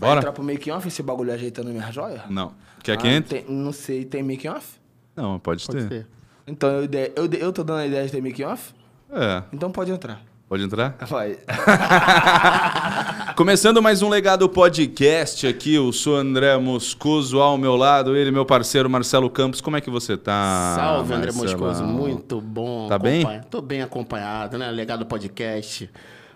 Vai Bora? entrar pro making off esse bagulho ajeitando minha joia? Não. Quer Ah, que entre? tem- não sei, tem making off? Não, pode, Pode ter. ser. Então eu, eu, eu tô dando a ideia de ter making off? É. Então pode entrar. Pode entrar? Vai. Começando mais um Legado Podcast aqui, eu sou André Moscoso, ao meu lado, ele, meu parceiro Marcelo Campos. Como é que você tá? Salve, André Marcelão? Moscoso. Muito bom. Tá bem? acompanha- Tô bem acompanhado, né? Legado podcast.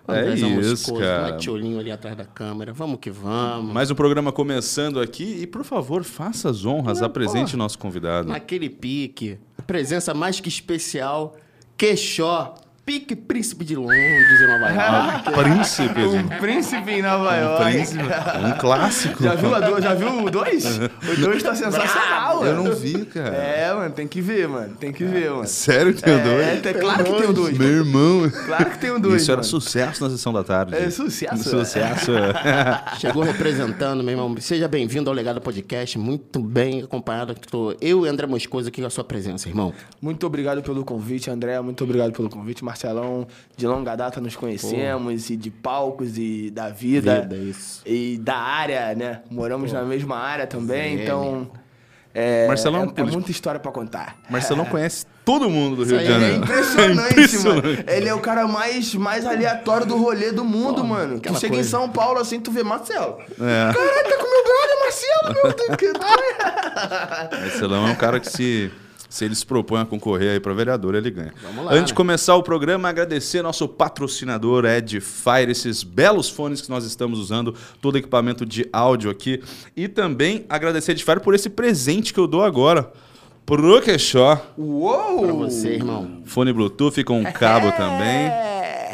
É isso, cara. Tiolinho ali atrás da câmera. Vamos que vamos. Mais um programa começando aqui e, por favor, faça as honras, Não, apresente porra. nosso convidado. Naquele pique. Presença mais que especial. Queixó. Pique Príncipe de Londres em Nova York. Príncipe, gente. Príncipe em Nova Um York. príncipe. Um clássico. Já viu, a do, já viu o 2? O 2 tá sensacional, Eu mano. não vi, cara. É, mano, tem que ver, mano. Tem que ver, mano. Sério que tem o É, dois? tem- claro que tem o 2. Meu irmão. Claro que tem o 2. Isso era sucesso na sessão da tarde. É sucesso, Sucesso. é. Chegou representando, meu irmão. Seja bem-vindo ao Legado Podcast. Muito bem acompanhado. Tô eu e André Moscoso aqui com a sua presença, irmão. Muito obrigado pelo convite, André. Muito obrigado pelo convite, Marcelão. De longa data nos conhecemos, e de palcos e da vida. Vida, isso. E da área, né? Moramos na mesma área também, Velho. então. É, Marcelão, é, é muita história pra contar. Marcelão conhece todo mundo do Rio de é Ele é Janeiro. impressionante, Impressionante. mano. Ele é o cara mais, mais aleatório do rolê do mundo, mano. Tu chega em coisa. São Paulo assim, tu vê Marcelo. É. Caralho, tá com meu brother, Marcelo, meu Deus. Marcelão é um cara que se, se ele se propõe a concorrer aí para vereador, ele ganha. Vamos lá, Antes de né? começar o programa, agradecer nosso patrocinador Edifier, esses belos fones que nós estamos usando, todo equipamento de áudio aqui. E também agradecer a Edifier por esse presente que eu dou agora pro Queixó. Uou! Pra você, irmão. Fone Bluetooth com cabo também.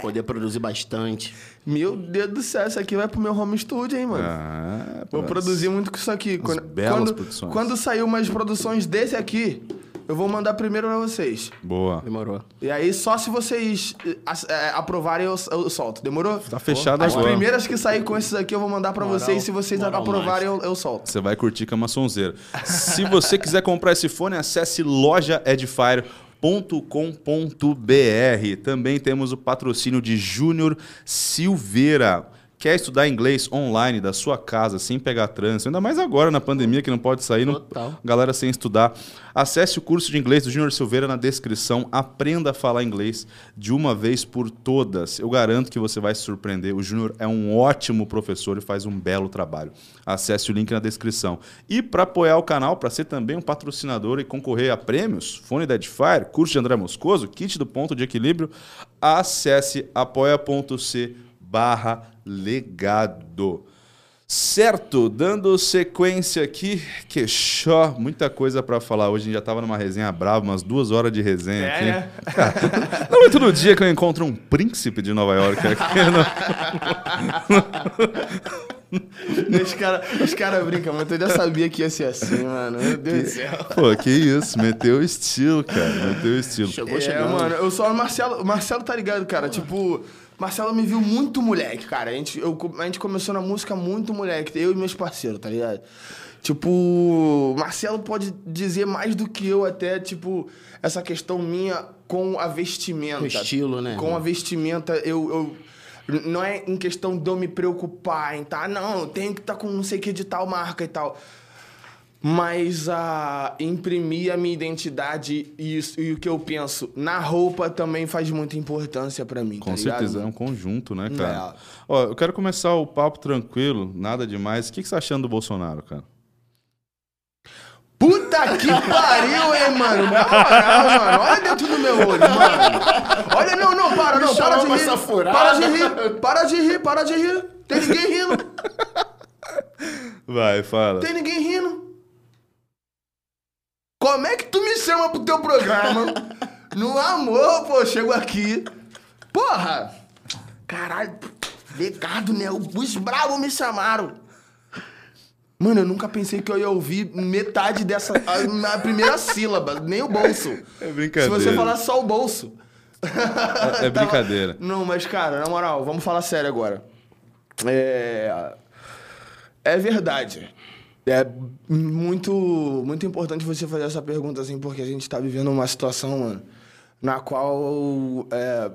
Poder produzir bastante. Meu Deus do céu, isso aqui vai pro meu home studio, hein, mano. Ah, Vou produzir muito com isso aqui. Quando, belas quando, produções. quando sair umas produções desse aqui, eu vou mandar primeiro pra vocês. Boa. Demorou. E aí, só se vocês as- eh, aprovarem, eu, eu solto. Demorou? Tá fechado As agora. primeiras que sair com esses aqui, eu vou mandar pra Moral- vocês. Se vocês aprovarem, eu, eu solto. Você vai curtir com a maçonzeira. Se você quiser comprar esse fone, acesse lojaedfire.com.br. Também temos o patrocínio de Júnior Silveira. Quer estudar inglês online da sua casa, sem pegar trânsito, ainda mais agora na pandemia que não pode sair, não, galera sem estudar. Acesse o curso de inglês do Júnior Silveira na descrição. Aprenda a falar inglês de uma vez por todas. Eu garanto que você vai se surpreender. O Júnior é um ótimo professor e faz um belo trabalho. Acesse o link na descrição. E para apoiar o canal, para ser também um patrocinador e concorrer a prêmios, fone da Edifier, curso de André Moscoso, kit do ponto de equilíbrio, acesse apoia.c barra legado. Certo, dando sequência aqui, queixó, muita coisa pra falar. Hoje a gente já tava numa resenha brava, umas duas horas de resenha É, aqui. né? Não é todo dia que eu encontro um príncipe de Nova York aqui. não. os caras os cara brincam, mas eu já sabia que ia ser assim, mano. Meu Deus do céu. Pô, que isso, meteu o estilo, cara, meteu o estilo. Chegou É, chegando. mano, eu só o Marcelo. O Marcelo tá ligado, cara? Tipo, Marcelo me viu muito moleque, cara. A gente, eu, a gente começou na música muito moleque, eu e meus parceiros, tá ligado? Tipo, Marcelo pode dizer mais do que eu até, tipo, essa questão minha com a vestimenta. O estilo, né, Com a vestimenta, eu. eu não é em questão de eu me preocupar em tá, não, eu tenho que estar com não sei o que de tal marca e tal. Mas a imprimir a minha identidade e, isso- e o que eu penso na roupa também faz muita importância pra mim. Com tá ligado? certeza, é um conjunto, né, cara? É. Ó, eu quero começar o papo tranquilo, nada demais. O que, que você tá achando do Bolsonaro, cara? Puta que pariu, hein, mano? Na moral, mano. Olha dentro do meu olho, mano. Olha, não, não, para, não. Para de rir. Para de rir. Para de rir, para de rir. Tem ninguém rindo. Vai, fala. Tem ninguém rindo. Como é que tu me chama pro teu programa? No amor, pô, chego aqui. Porra! Caralho, legado, né? Os bravos me chamaram. Mano, eu nunca pensei que eu ia ouvir metade dessa. a- Na primeira sílaba, nem o bolso. É brincadeira. Se você falar só o bolso. É, é brincadeira. Não, mas, cara, na moral, vamos falar sério agora. É. É verdade. É muito, muito importante você fazer essa pergunta, assim, porque a gente tá vivendo uma situação, mano, na qual é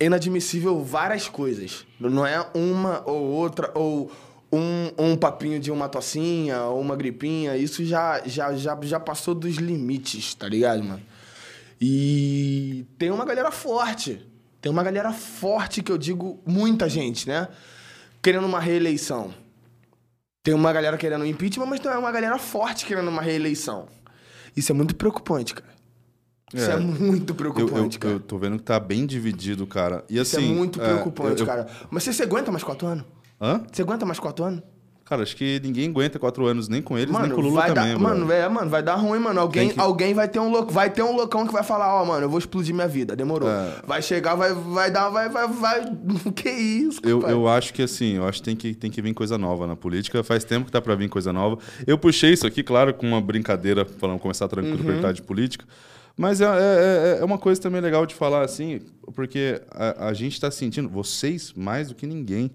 inadmissível várias coisas. Não é uma ou outra, ou um, um papinho de uma tocinha ou uma gripinha, isso já, já, já, já passou dos limites, tá ligado, mano? E tem uma galera forte. Tem uma galera forte que eu digo muita gente, né? Querendo uma reeleição. Tem uma galera querendo impeachment, mas tem uma galera forte querendo uma reeleição. Isso é muito preocupante, cara. Isso é, É. muito Eu, preocupante, eu, cara. eu tô vendo que tá bem dividido, cara. E Isso assim. é muito é, preocupante, eu- eu- cara. Mas você, você aguenta mais quatro anos? Hã? Você aguenta mais quatro anos? Cara, acho que ninguém aguenta quatro anos, nem com eles, nem com o Lula vai também, dar, mano, é, mano, vai dar ruim, mano. Alguém, que- alguém vai ter um louco, vai ter um loucão que vai falar, ó, mano, eu vou explodir minha vida, demorou. É. Vai chegar, vai, vai dar, vai, vai, vai. Que isso, Eu, pai? eu acho que assim, eu acho que tem, que tem que vir coisa nova na política. Faz tempo que tá pra vir coisa nova. Eu puxei isso aqui, claro, com uma brincadeira, falando começar tranquilo Uhum. pra de política. Mas é, é, é- é uma coisa também legal de falar assim, porque a, a gente tá sentindo, vocês mais do que ninguém,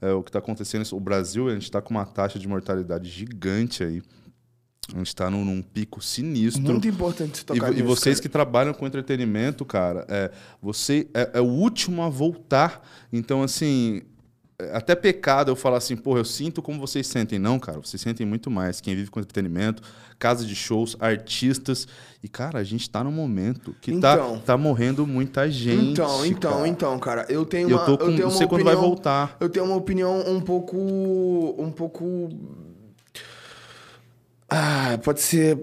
é, o que tá acontecendo. O Brasil, a gente tá com uma taxa de mortalidade gigante aí. A gente tá num, num pico sinistro. Muito importante E, tocar e nisso, vocês cara. que trabalham com entretenimento, cara, é, você é, é o último a voltar. Então, assim, até pecado eu falar assim, porra, eu sinto como vocês sentem. Não, cara, vocês sentem muito mais. Quem vive com entretenimento, casa de shows, artistas. E, cara, a gente tá num momento que Então. tá, tá morrendo muita gente. Então, então, cara. então, cara, eu tenho E eu uma, tô com- tenho não uma sei quando vai opinião- voltar. Eu tenho uma opinião um pouco, um pouco, ah, pode ser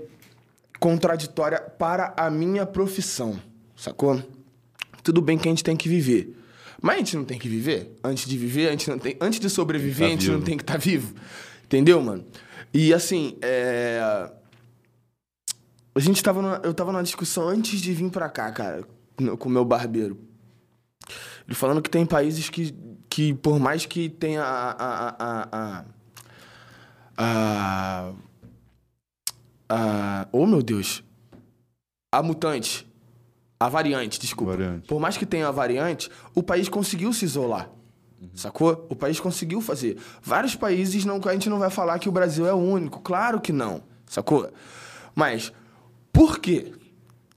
contraditória para a minha profissão, sacou? Tudo bem que a gente tem que viver, mas a gente não tem que viver. Antes de viver, a gente não tem, antes de sobreviver, Tá a gente não vivo. tem que estar vivo, entendeu, mano? E assim, é... a gente tava, numa, eu tava numa discussão antes de vir pra cá, cara, com o meu barbeiro. Ele falando que tem países que, que por mais que tenha a. a, a, a, a, a oh, meu Deus. A mutante. A variante, desculpa. Variante. Por mais que tenha a variante, o país conseguiu se isolar. Sacou? O país conseguiu fazer. Vários países, não, a gente não vai falar que o Brasil é o único. Claro que não. Sacou? Mas, por que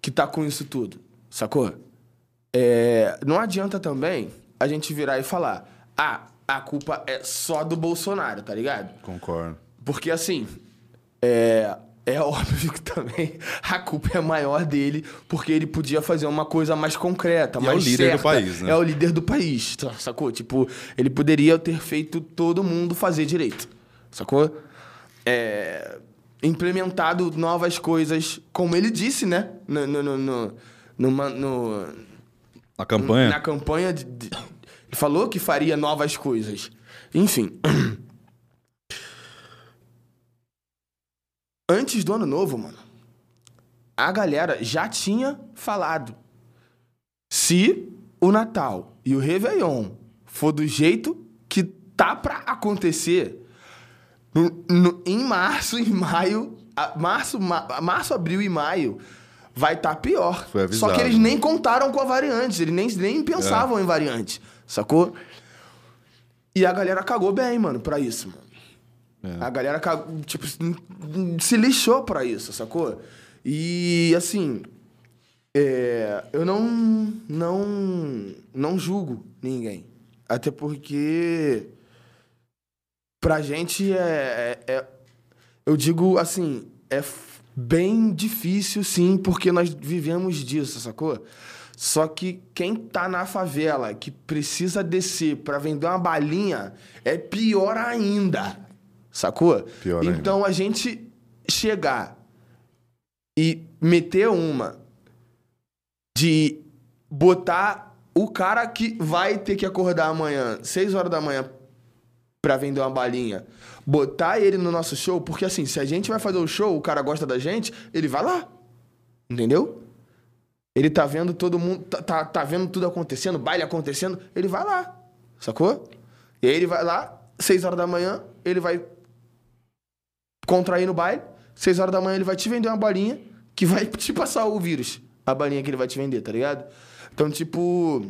que tá com isso tudo? Sacou? É, não adianta também a gente virar e falar: ah, a culpa é só do Bolsonaro, tá ligado? Concordo. Porque assim, é, é óbvio que também a culpa é maior dele, porque ele podia fazer uma coisa mais concreta, E é mais o líder do certa. país, né? É o líder do país, tá- sacou? Tipo, ele poderia ter feito todo mundo fazer direito, sacou? É, implementado novas coisas, como ele disse, né? No, no, no, no, numa- no- A campanha? na campanha, de- ele falou que faria novas coisas. Enfim. Antes do ano novo, mano, a galera já tinha falado. Se o Natal e o Réveillon for do jeito que tá pra acontecer, no- no- em março e maio, a- março, ma- março, abril e maio, vai estar pior. Foi Só que avisado. eles nem contaram com a variante, eles nem, nem pensavam em variante, sacou? E a galera cagou bem, mano, pra isso, mano. É. A galera, tipo, se lixou pra isso, sacou? E, assim, é, eu não, não, não julgo ninguém. Até porque, pra gente, é, é- é- eu digo assim, é bem difícil, sim, porque nós vivemos disso, sacou? Só que quem tá na favela, que precisa descer pra vender uma balinha, é pior ainda, sacou? Pior ainda. então a gente chegar e meter uma de botar o cara que vai ter que acordar amanhã, 6 horas da manhã, pra vender uma balinha, botar ele no nosso show, porque assim, se a gente vai fazer o show, o cara gosta da gente, ele vai lá. Entendeu? Ele tá vendo todo mundo, tá, tá, tá vendo tudo acontecendo, baile acontecendo, ele vai lá. Sacou? E aí ele vai lá, 6 horas da manhã, ele vai contrair no baile, 6 horas da manhã ele vai te vender uma balinha que vai te passar o vírus. A balinha que ele vai te vender, tá ligado? Então, tipo.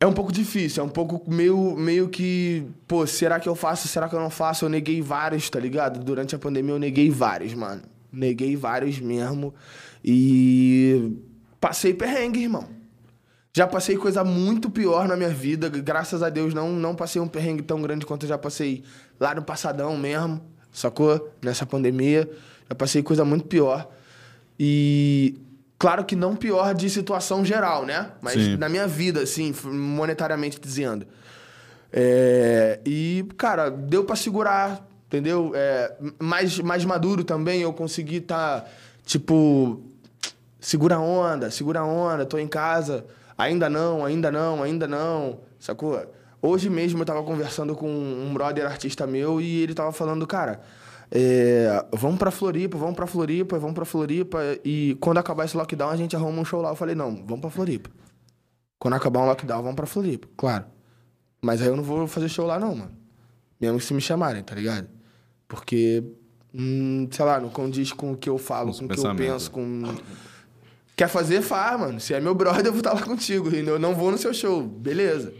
É um pouco difícil, é um pouco meio, meio que. Pô, será que eu faço? Será que eu não faço? Eu neguei vários, tá ligado? Durante a pandemia eu neguei vários, mano. Neguei vários mesmo. E. Passei perrengue, irmão. Já passei coisa muito pior na minha vida. Graças a Deus não, não passei um perrengue tão grande quanto eu já passei lá no passadão mesmo, sacou? Nessa pandemia. Já passei coisa muito pior. E claro que não pior de situação geral, né? Mas Sim. na minha vida, assim, monetariamente dizendo. É, e, cara, deu pra segurar, entendeu? É, mais, mais maduro também, eu consegui estar, tipo, segura a onda, segura a onda, tô em casa, ainda não, ainda não, ainda não, sacou? Hoje mesmo eu tava conversando com um brother artista meu e ele tava falando, cara, é, vamos pra Floripa, vamos pra Floripa, vamos pra Floripa e quando acabar esse lockdown a gente arruma um show lá. Eu falei, não, vamos pra Floripa. Quando acabar um lockdown, vamos pra Floripa, claro. Mas aí eu não vou fazer show lá não, mano. Mesmo se me chamarem, tá ligado? Porque, hum, sei lá, não condiz com o que eu falo, Com o que eu penso, com... Quer fazer, faz, mano. Se é meu brother, eu vou estar lá contigo. E eu não vou no seu show, beleza.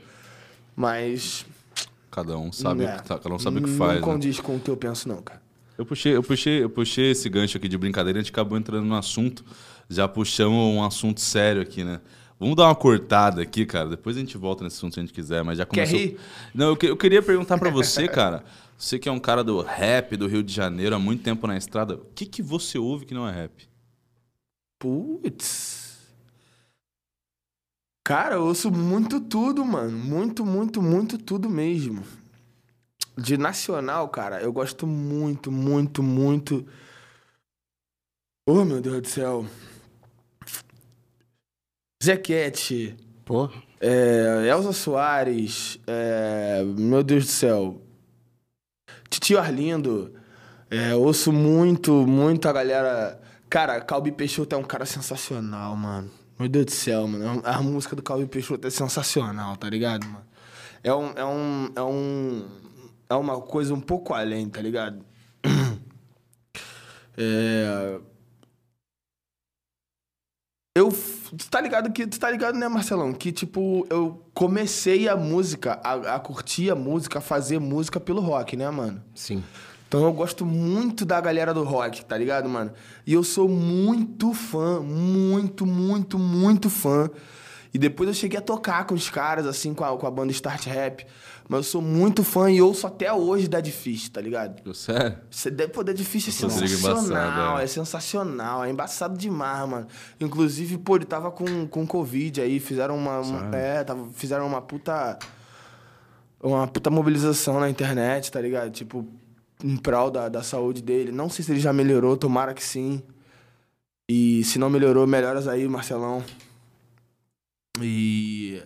Mas... Cada um sabe, é, o que tá- cada um sabe o que não faz. né? condiz com o que eu penso não, cara. Eu puxei, eu puxei, eu puxei esse gancho aqui de brincadeira, a gente acabou entrando no assunto. Já puxamos um assunto sério aqui, né? Vamos dar uma cortada aqui, cara. Depois a gente volta nesse assunto se a gente quiser, mas já Quer começou. rir? Não, eu, que- eu queria perguntar pra você, cara. Você que é um cara do rap do Rio de Janeiro há muito tempo na estrada, o que que você ouve que não é rap? Putz. Cara, eu ouço muito tudo, mano. Muito, muito, muito tudo mesmo. De nacional, cara, eu gosto muito, muito, muito. Oh, meu Deus do céu. Zequete, Pô, é, Elza Soares, é, meu Deus do céu. Titio Arlindo. É, ouço muito, muito a galera. Cara, Calbi Peixoto é um cara sensacional, mano. Meu Deus do céu, mano. A música do Calbi Peixoto é sensacional, tá ligado, mano? É um. É um. É um. É uma coisa um pouco além, tá ligado? É. Eu. Tu tá ligado que. Tu tá ligado, né, Marcelão? Que, tipo, eu comecei a música, a, a curtir a música, a fazer música pelo rock, né, mano? sim. Então eu gosto muito da galera do rock, tá ligado, mano? E eu sou muito fã, muito, muito, muito fã. E depois eu cheguei a tocar com os caras, assim, com a, com a banda Start Rap. Mas eu sou muito fã e ouço até hoje da Difícil, tá ligado? Sério? Você deve poder difícil é Rodrigo sensacional, embaçado, é. é sensacional, é embaçado demais, mano. Inclusive, pô, ele tava com, com Covid aí, fizeram uma. uma- é, tava, fizeram uma puta. Uma puta mobilização na internet, tá ligado? Tipo, em prol da, da saúde dele. Não sei se ele já melhorou, tomara que sim. E se não melhorou, melhoras aí, Marcelão. E.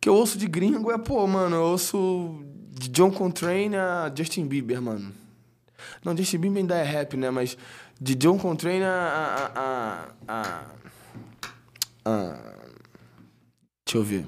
Que eu ouço de gringo é, pô, mano, eu ouço de John Coltrane a Justin Bieber, mano. Não, Justin Bieber ainda é rap, né? Mas de John Coltrane a. a, a, a, a- deixa eu ver.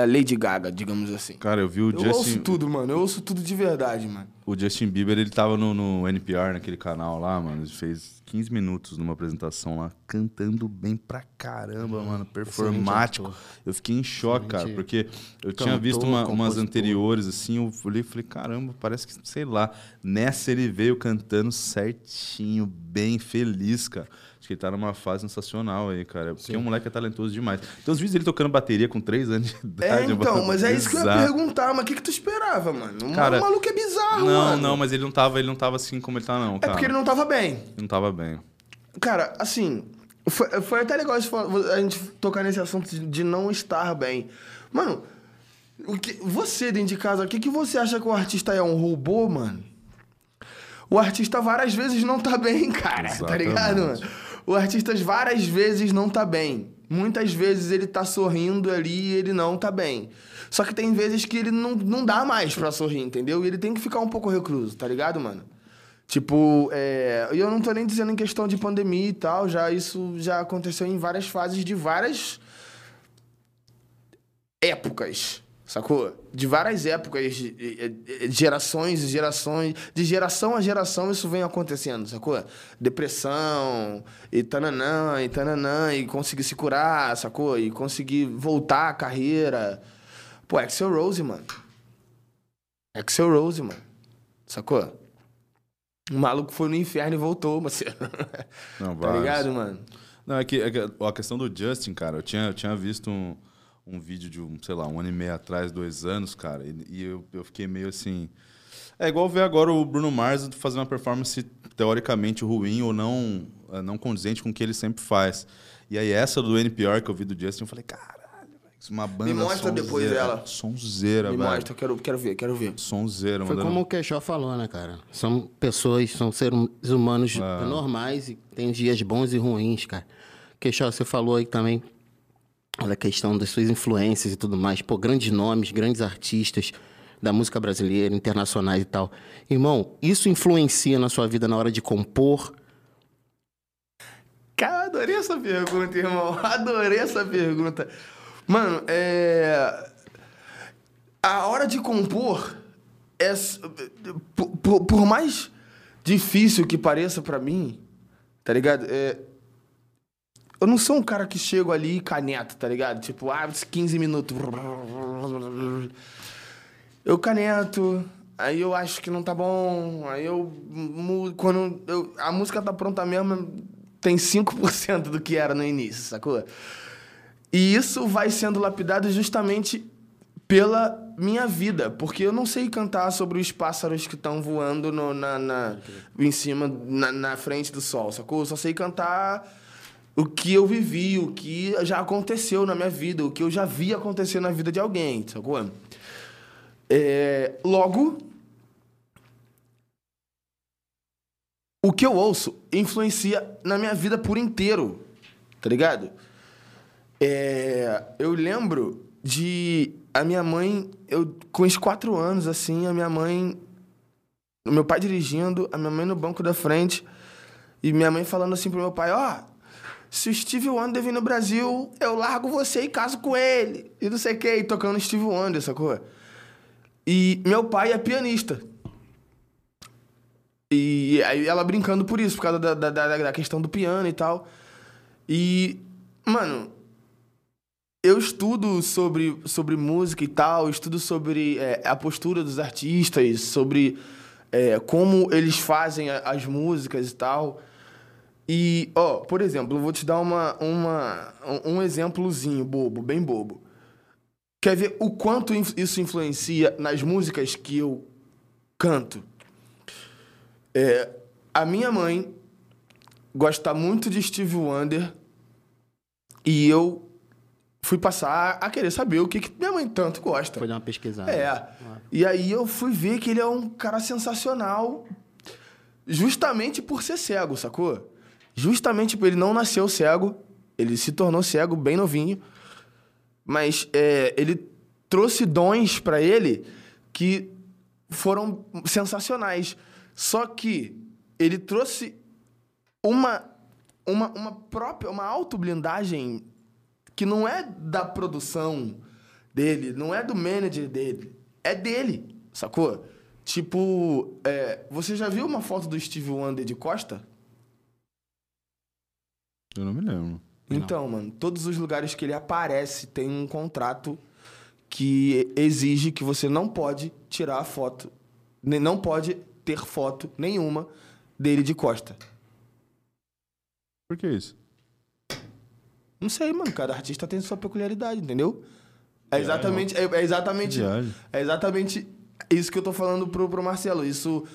A Lady Gaga, digamos assim. Cara, eu vi o Eu ouço Justin, tudo, mano. Eu ouço tudo de verdade, mano. O Justin Bieber, ele tava no, no NPR, naquele canal lá, mano. Ele fez 15 minutos numa apresentação lá, cantando bem pra caramba, mano. Performático. Eu fiquei em choque, cara, porque eu tinha visto uma- umas anteriores, assim, eu olhei e falei, caramba, parece que, sei lá. Nessa ele veio cantando certinho, bem feliz, cara. Acho que ele tá numa fase sensacional aí, cara. Porque o moleque é talentoso demais. Tem uns vídeos dele tocando bateria com 3 anos de idade. É, então, mas é isso que eu ia perguntar. Mas o que, que tu esperava, mano? O Cara, maluco é bizarro, Não, mano. não, mas ele não tava, ele não tava assim como ele tá, não, É cara. porque ele não tava bem. Ele não tava bem. Cara, assim, foi, foi até legal a gente tocar nesse assunto de, não estar bem. Mano, o que, você dentro de casa, o que, que você acha que o artista é um robô, mano? O artista várias vezes não tá bem, cara, tá Exatamente. ligado, mano? O artista várias vezes não tá bem. Muitas vezes ele tá sorrindo ali e ele não tá bem. Só que tem vezes que ele não, não dá mais pra sorrir, entendeu? E ele tem que ficar um pouco recluso, tá ligado, mano? Tipo, é, e eu não tô nem dizendo em questão de pandemia e tal, já isso já aconteceu em várias fases de várias épocas, sacou? De várias épocas, de- gerações e gerações, de geração a geração isso vem acontecendo, sacou? Depressão, e tananã, e tananã, e conseguir se curar, sacou? E conseguir voltar à carreira. Pô, Axel Rose, mano. Axel Rose, mano. Sacou? O maluco foi no inferno e voltou, mas Não, Tá vários. ligado, mano? Não, é que, é que a questão do Justin, cara, eu tinha, eu tinha visto um, um vídeo de, um, sei lá, um ano e meio atrás, dois anos, cara, e, e eu, eu fiquei meio assim. É igual ver agora o Bruno Mars fazer uma performance teoricamente ruim ou não, eh, não condizente com o que ele sempre faz. E aí, essa do NPR que eu vi do Justin, eu falei, caralho, velho, isso é uma banda. Me mostra sonzeira, depois dela. Sonzeira, Me velho. mostra, eu quero, quero ver, quero ver. Sonzeira, Foi mandando- como o Queixó falou, né, cara? São pessoas, são seres humanos Ah. normais e tem dias bons e ruins, cara. Queixó, você falou aí também da questão das suas influências e tudo mais. Pô, grandes nomes, grandes artistas da música brasileira, internacionais e tal. Irmão, isso influencia na sua vida na hora de compor? Cara, adorei essa pergunta, irmão. Adorei essa pergunta. Mano, é. A hora de compor é. Por, por- mais difícil que pareça pra mim, tá ligado? É. Eu não sou um cara que chego ali e caneto, tá ligado? Tipo, ah, 15 minutos. Eu caneto, aí eu acho que não tá bom, aí eu. Quando eu- a música tá pronta mesmo, tem 5% do que era no início, sacou? E isso vai sendo lapidado justamente pela minha vida, porque eu não sei cantar sobre os pássaros que estão voando no- na, na- em cima, na, na frente do sol, sacou? Eu só sei cantar o que eu vivi, o que já aconteceu na minha vida, o que eu já vi acontecer na vida de alguém, sacou? É, logo, o que eu ouço influencia na minha vida por inteiro, tá ligado? É, eu lembro de a minha mãe, eu com uns quatro anos assim, a minha mãe, meu pai dirigindo, a minha mãe no banco da frente e minha mãe falando assim pro meu pai, ó, se o Steve Wonder vir no Brasil, eu largo você e caso com ele. E não sei o que, tocando Steve Wonder, sacou? E meu pai é pianista. E aí ela brincando por isso, por causa da, da, da, da questão do piano e tal. E, mano, eu estudo sobre, sobre música e tal, estudo sobre é, a postura dos artistas, sobre é, como eles fazem as músicas e tal. E, ó, por exemplo, eu vou te dar uma, uma, um exemplozinho bobo, bem bobo. Quer ver o quanto isso influencia nas músicas que eu canto? É, a minha mãe gosta muito de Steve Wonder e eu fui passar a querer saber o que, que minha mãe tanto gosta. Foi dar uma pesquisada. É. E aí eu fui ver que ele é um cara sensacional justamente por ser cego, sacou? Justamente por ele não nasceu cego, ele se tornou cego bem novinho, mas é, ele trouxe dons pra ele que foram sensacionais. Só que ele trouxe uma, uma, uma própria, uma autoblindagem que não é da produção dele, não é do manager dele, é dele, sacou? Tipo, é, você já viu uma foto do Steve Wonder de Costa? Eu não me lembro. Então, mano, todos os lugares que ele aparece tem um contrato que exige que você não pode tirar a foto, nem- não pode ter foto nenhuma dele de costa. Por que isso? Não sei, mano, cada artista tem sua peculiaridade, entendeu? É exatamente, é, é exatamente, Viagem. é exatamente isso que eu tô falando pro, pro Marcelo. Isso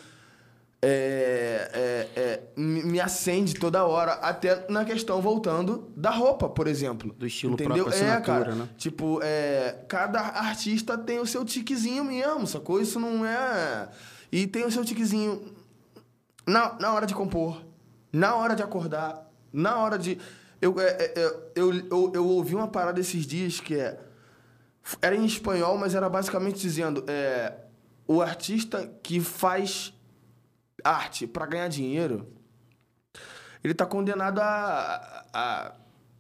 é, é, é, me acende toda hora, até na questão voltando da roupa, por exemplo. Do estilo entendeu? próprio, é, cara. né? Tipo, é, cada artista tem o seu tiquezinho mesmo, sacou? Isso não é. E tem o seu tiquezinho na, na hora de compor, na hora de acordar, na hora de. Eu, é, é, é, eu, eu, eu ouvi uma parada esses dias que é. Era em espanhol, mas era basicamente dizendo: o artista que faz arte para ganhar dinheiro, ele tá condenado a, a.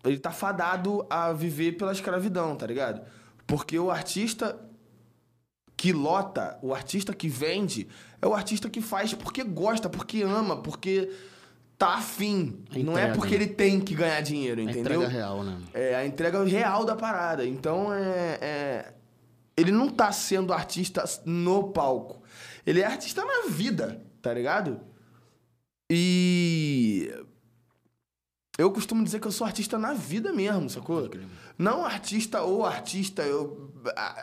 Ele tá fadado a viver pela escravidão, tá ligado? Porque o artista que lota, o artista que vende, é o artista que faz porque gosta, porque ama, porque tá afim. A não é entrega, porque né? ele tem que ganhar dinheiro, A entendeu? entrega real, né? É a entrega real da parada. Então é, é- Ele não tá sendo artista no palco. Ele é artista na vida, tá ligado? E. eu costumo dizer que eu sou artista na vida mesmo, sacou? Não artista ou artista, eu,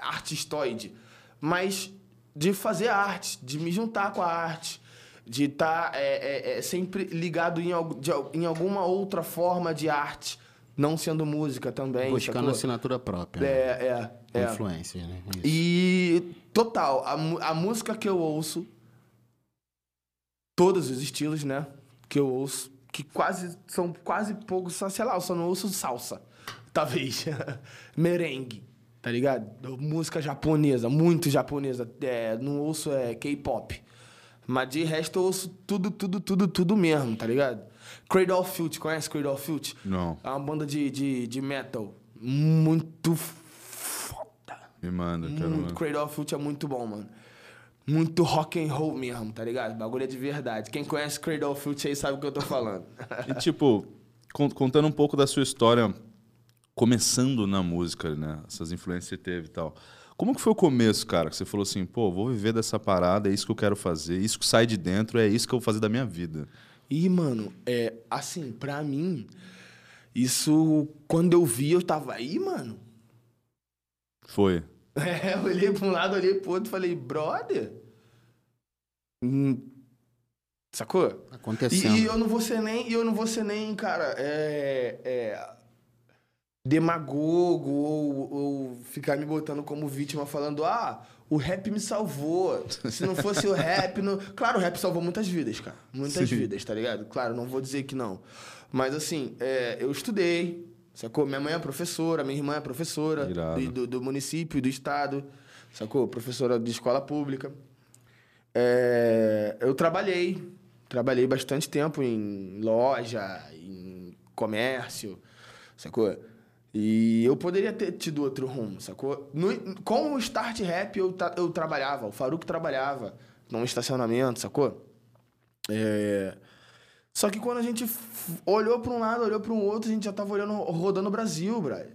artistoide, mas de fazer arte, de me juntar com a arte, de estar sempre ligado em, de em alguma outra forma de arte, não sendo música também. Buscando sacou? assinatura própria. né? É, é, Com é. Influências, né? Isso. E total, a, a música que eu ouço, todos os estilos, né? Que eu ouço, que quase são quase poucos, só, sei lá, eu só não ouço salsa, talvez. Merengue, tá ligado? Música japonesa, muito japonesa. É, não ouço é, K-pop. Mas de resto eu ouço tudo, tudo, tudo, tudo mesmo, tá ligado? Cradle of Filth, conhece Cradle of Filth? Não. É uma banda de, de, de metal muito foda. Me manda, quero Muito, ver. Cradle of Filth é muito bom, mano. Muito rock and roll mesmo, tá ligado? Bagulho é de verdade. Quem conhece Cradle of Filth aí sabe o que eu tô falando. E tipo, con- contando um pouco da sua história, começando na música, né? Essas influências que você teve e tal. Como que foi o começo, cara? Que você falou assim, pô, vou viver dessa parada, é isso que eu quero fazer, isso que sai de dentro, é isso que eu vou fazer da minha vida. E, mano, é assim, pra mim, isso, quando eu vi, eu tava aí, mano. Foi. É, eu olhei pra um lado, olhei pro outro e falei, brother. Hum, sacou? Acontecendo. E, e eu não vou ser nem, e eu não vou ser nem, cara, é, é, demagogo ou, ou ficar me botando como vítima falando, ah, o rap me salvou. Se não fosse o rap, não... claro, o rap salvou muitas vidas, cara, muitas Sim. vidas, tá ligado? Claro, não vou dizer que não, mas assim, é, eu estudei, sacou? Minha mãe é professora, minha irmã é professora do, do, do município, do estado, sacou? Professora de escola pública. É, eu trabalhei, trabalhei bastante tempo em loja, em comércio, sacou? E eu poderia ter tido outro rumo, sacou? No- com o Start Rap eu, eu trabalhava, o Faruk trabalhava num estacionamento, sacou? É, Só que quando a gente olhou pra um lado, olhou pra um outro, a gente já tava olhando, rodando o Brasil, brother.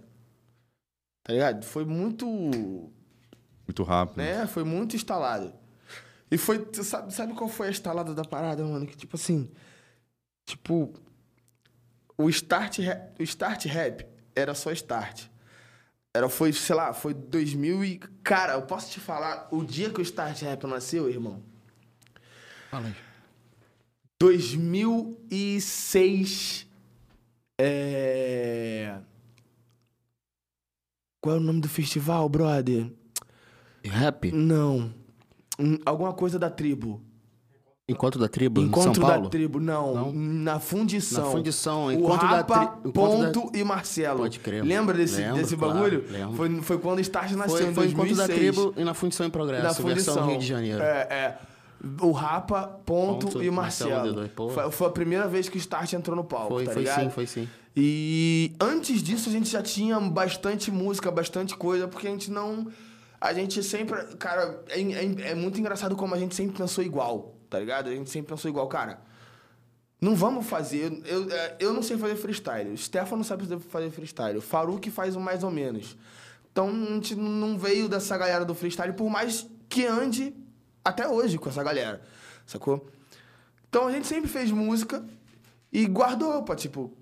Tá ligado? Foi muito Muito rápido. né? Foi muito instalado. E foi. Sabe, sabe qual foi a instalada da parada, mano? Que tipo assim. Tipo. O start, rap, o start rap era só start. Era, foi, sei lá, foi 2000 e... Cara, eu posso te falar, o dia que o Start Rap nasceu, irmão? Fala aí. 2006. É... Qual é o nome do festival, brother? Rap? Não. Hum, Alguma coisa da tribo. Encontro da tribo Encontro em São Paulo? da tribo, não. Não? Na fundição. Na fundição, O Encontro da Rapa, Encontro da- Ponto e Marcelo. Pode crer. Lembra desse, Lembro, desse claro, bagulho? lembro. Foi, foi quando o Start nasceu, Foi, em foi Encontro 2006. da tribo e na Fundição em Progresso, da fundição. Rio de Janeiro. É, é. O Rapa, Ponto, Ponto, e Marcelo Marcelo. D2, pô. Foi, foi a primeira vez que o Start entrou no palco, Foi, tá foi ligado? sim, foi sim. E antes disso a gente já tinha bastante música, bastante coisa, porque a gente não. A gente sempre. Cara, é, é- é muito engraçado como a gente sempre pensou igual, tá ligado? A gente sempre pensou igual, cara. Não vamos fazer. Eu, é, eu não sei fazer freestyle. O Stefan não sabe fazer freestyle. O Faruk faz o mais ou menos. Então a gente não veio dessa galera do freestyle, por mais que ande até hoje com essa galera. Sacou? Então a gente sempre fez música e guardou pra tipo,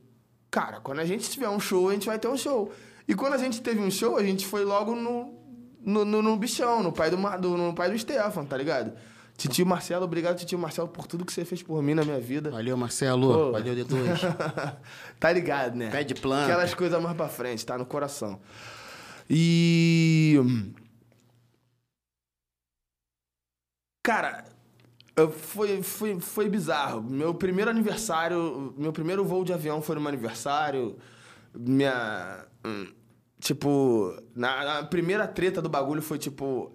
cara, quando a gente tiver um show, a gente vai ter um show. E quando a gente teve um show, a gente foi logo no, no, no, no bichão, no pai do, do, no pai do Stefan, tá ligado? Titio Marcelo, obrigado, Titio Marcelo, por tudo que você fez por mim na minha vida. Valeu, Marcelo. Pô. Valeu, D2. tá ligado, né? Pé de planta. Aquelas coisas mais pra frente, tá no coração. E. Cara, foi, foi, foi bizarro. Meu primeiro aniversário, meu primeiro voo de avião foi no meu aniversário. Minha. hum, Tipo, na, na primeira treta do bagulho foi tipo.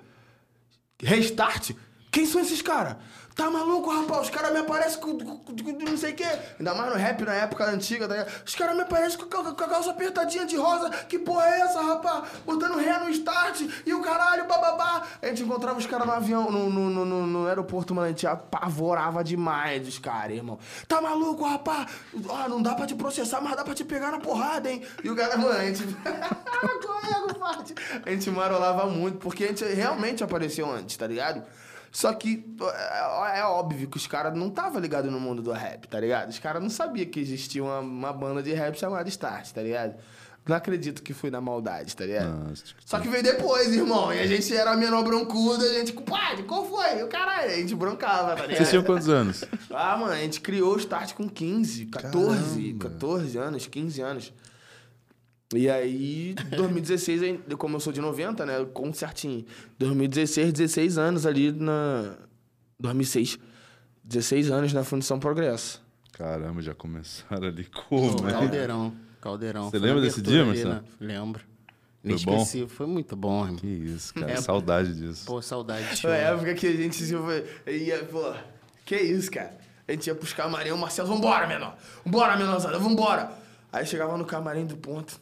Restart? Quem são esses caras? Tá maluco, rapaz? Os caras me aparecem com, com- com- não sei o quê. Ainda mais no rap na época antiga, tá ligado? Os caras me aparecem com, com- com a calça apertadinha de rosa. Que porra é essa, rapaz? Botando ré no start e o caralho, bababá. A gente encontrava os caras no avião, no, no, no, no- no aeroporto, mano. A gente apavorava demais os caras, irmão. Tá maluco, rapaz? Ó, não dá pra te processar, mas dá pra te pegar na porrada, hein? E o cara, mano, a gente. Corrego, forte. A gente marolava muito, porque a gente realmente apareceu antes, tá ligado? Só que é, é óbvio que os caras não estavam ligados no mundo do rap, tá ligado? Os caras não sabiam que existia uma, uma banda de rap chamada Start, tá ligado? Não acredito que foi na maldade, tá ligado? Nossa, Só que veio depois, irmão. E a gente era menor broncudo, a gente, compadre, qual foi? O caralho, a gente broncava, tá ligado? Vocês tinham quantos anos? Ah, mano, a gente criou o Start com 15, 14, 14 anos, 15 anos. E aí, 2016, aí, como eu sou de 90, né? Com certinho. 2016, 16 anos ali na. 2006. 16 anos na Fundição Progresso. Caramba, já começaram ali como, Pô, né? Caldeirão. Caldeirão. Você Foi lembra desse dia, Marcelo? né? Lembro. Foi bom? Foi muito bom, irmão. Que isso, cara. É. Saudade disso. Pô, saudade de Foi a época que a gente se ia, pô. Que isso, cara? A gente ia pros camarim, o Marcelo, vambora, menor. Vambora, menorzada, vambora. Aí chegava no camarim do ponto.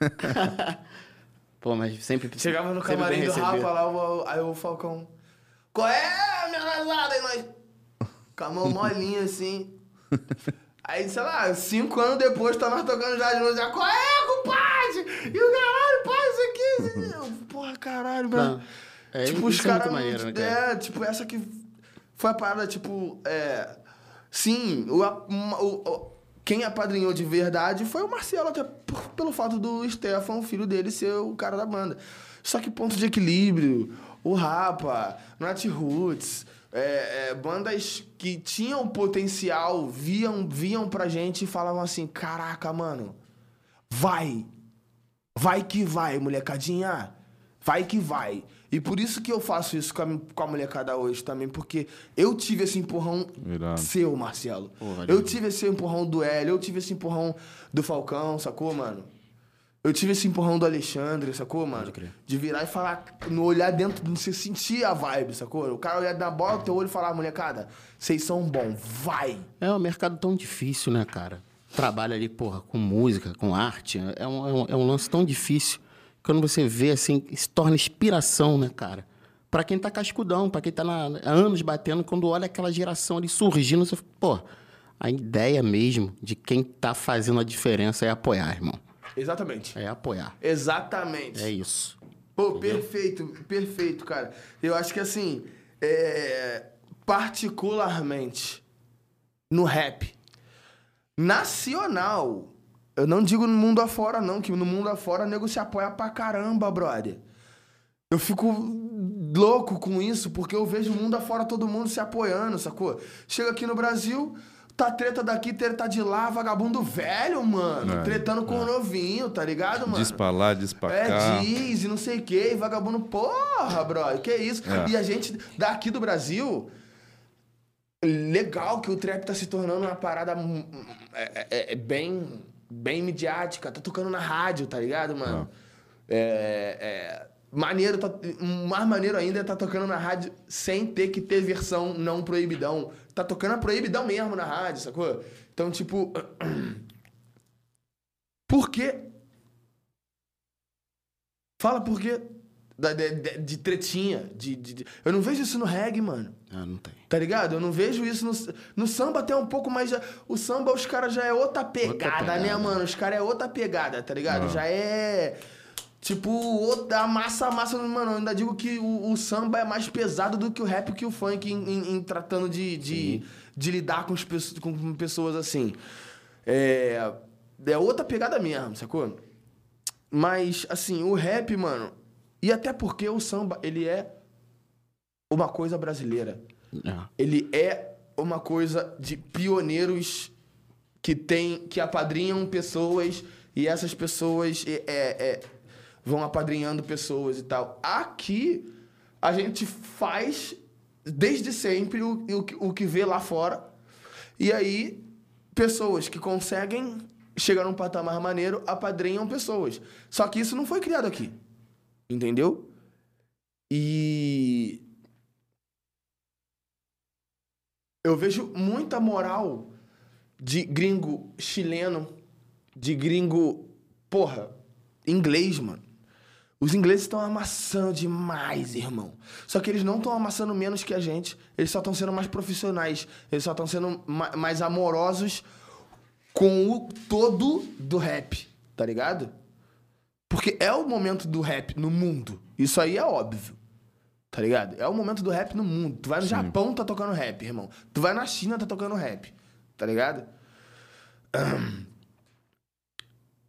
Pô, mas sempre. Chegava no camarim do. Rafa lá, o- aí o Falcão. Qual é, menorzada? Aí nós. Com a mão molinha assim. Aí, sei lá, cinco anos depois, tá nós tocando já de novo. Já, qual é, compadre? E o caralho, pai, isso aqui. Isso aqui. Eu, Porra, caralho, mano. É, tipo, os é caras. né, cara? é, tipo, essa que foi a parada, tipo, é. Sim, o, o- o- quem apadrinhou de verdade foi o Marcelo, até pelo fato do Stefan, filho dele, ser o cara da banda. Só que ponto de equilíbrio, o Rapa, Nat Roots, é, é, bandas que tinham potencial, viam, viam pra gente e falavam assim: caraca, mano, vai, Vai que vai, molecadinha. Vai que vai. E por isso que eu faço isso com a, com a molecada hoje também, porque eu tive esse empurrão Irado. seu, Marcelo. Valeu. eu tive esse empurrão do Hélio, eu tive esse empurrão do Falcão, sacou, mano? Eu tive esse empurrão do Alexandre, sacou, mano? De virar e falar, no olhar dentro, você sentir a vibe, sacou? O cara olhar na bola teu olho e falar, molecada, vocês são bons, vai. É um mercado tão difícil, né, cara? Trabalha ali, porra, com música, com arte. É um, é um, é um lance tão difícil. Quando você vê, assim, se torna inspiração, né, cara? Pra quem tá cascudão, pra quem tá na, há anos batendo, quando olha aquela geração ali surgindo, você fala, pô, a ideia mesmo de quem tá fazendo a diferença é apoiar, irmão. Exatamente. É apoiar. Exatamente. É isso. Pô, perfeito, perfeito, cara. Eu acho que assim, é, particularmente no rap nacional, eu não digo no mundo afora, não, que no mundo afora o nego se apoia pra caramba, brother. Eu fico louco com isso, porque eu vejo o mundo afora todo mundo se apoiando, sacou? Chega aqui no Brasil, tá treta daqui, treta de lá, vagabundo velho, mano. É, tretando com o novinho, tá ligado, mano? Diz pra lá, diz pra É, cá. diz e não sei o que, vagabundo, porra, brother, que isso? É. E a gente daqui do Brasil, legal que o trap tá se tornando uma parada hum, hum, é, é- é bem, bem midiática, tá tocando na rádio, tá ligado, mano? É, é, maneiro, tá, mais maneiro ainda é tá tocando na rádio sem ter que ter versão não proibidão. Tá tocando a proibidão mesmo na rádio, sacou? Então, tipo. Por quê? Fala por quê? Da- de, de- de tretinha. De, de- de- Eu não vejo isso no reggae, mano. Ah, não tem. Tá ligado? Eu não vejo isso no, no samba até um pouco mais. já- o samba, os caras já é outra pegada, pegada. né, mano? Os caras é outra pegada, tá ligado? Ah. Já é. Tipo, outra massa, massa. Mano, eu ainda digo que o, o samba é mais pesado do que o rap que o funk em, em- em tratando de, de, de lidar com, pessoas, com pessoas assim. É. É outra pegada mesmo, sacou? Mas, assim, o rap, mano. E até porque o samba, ele é uma coisa brasileira É. ele é uma coisa de pioneiros que tem que apadrinham pessoas e essas pessoas é, é, vão apadrinhando pessoas e tal. Aqui a gente faz desde sempre o, o, que- o que vê lá fora. E aí pessoas que conseguem chegar num patamar maneiro apadrinham pessoas. Só que isso não foi criado aqui. Entendeu? E eu vejo muita moral de gringo chileno, de gringo, porra, inglês, mano. Os ingleses estão amassando demais, irmão. Só que eles não estão amassando menos que a gente. Eles só estão sendo mais profissionais. Eles só estão sendo ma- mais amorosos com o todo do rap, tá ligado? Porque é o momento do rap no mundo. Isso aí é óbvio. Tá ligado? É o momento do rap no mundo. Tu vai no Japão, tá tocando rap, irmão. Tu vai na China, tá tocando rap. Tá ligado?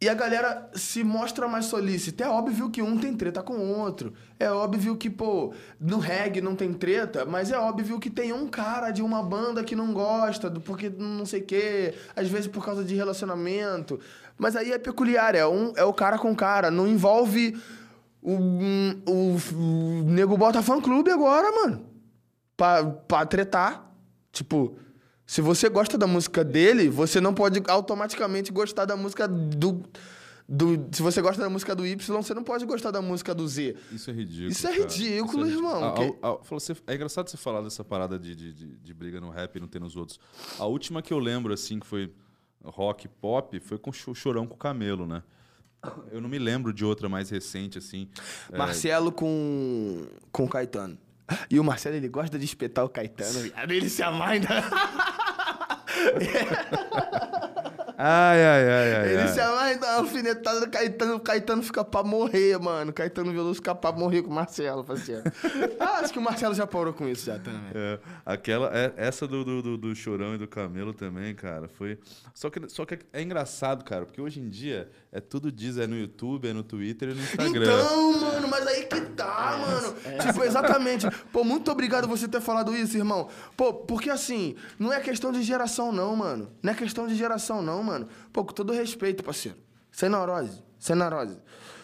E a galera se mostra mais solícita. É óbvio que um tem treta com o outro. É óbvio que, pô, no reggae não tem treta, mas é óbvio que tem um cara de uma banda que não gosta, do porque não sei o quê, às vezes por causa de relacionamento. Mas aí é peculiar, é, um, é o cara com cara. Não envolve o, o, o nego bota fã clube agora, mano. Pra, pra tretar. Tipo, se você gosta da música dele, você não pode automaticamente gostar da música do. do se você gosta da música do Y, você não pode gostar da música do Z. Isso é ridículo. Isso é ridículo, Isso é irmão. A- Que- a- a- falou, você- é engraçado você falar dessa parada de, de, de- de briga no rap e não ter nos outros. A última que eu lembro, assim, que foi rock pop, foi com Cho- Chorão com o Camelo, né? Eu não me lembro de outra mais recente, assim. É, Marcelo com. com o Caetano. E o Marcelo, ele gosta de espetar o Caetano, viado. Ele se amarra ainda. Ai, ai, ai, ai. Ele ai. se amarra uma alfinetada no Caetano. O Caetano fica pra morrer, mano. O Caetano Veloso fica pra morrer com o Marcelo. Parceiro. ah, acho que o Marcelo já parou com isso já também. É, aquela, é- essa do, do, do- do Chorão e do Camelo também, cara, foi... Só que, só que é engraçado, cara, porque hoje em dia é tudo diz, é no YouTube, é no Twitter e no Instagram. Então, mano, mas aí que tá, mano. Tipo, exatamente. Pô, muito obrigado você ter falado isso, irmão. Pô, porque assim, não é questão de geração, não, mano. Não é questão de geração, não, mano. Pô, com todo respeito, parceiro. Sem neurose. Sem neurose.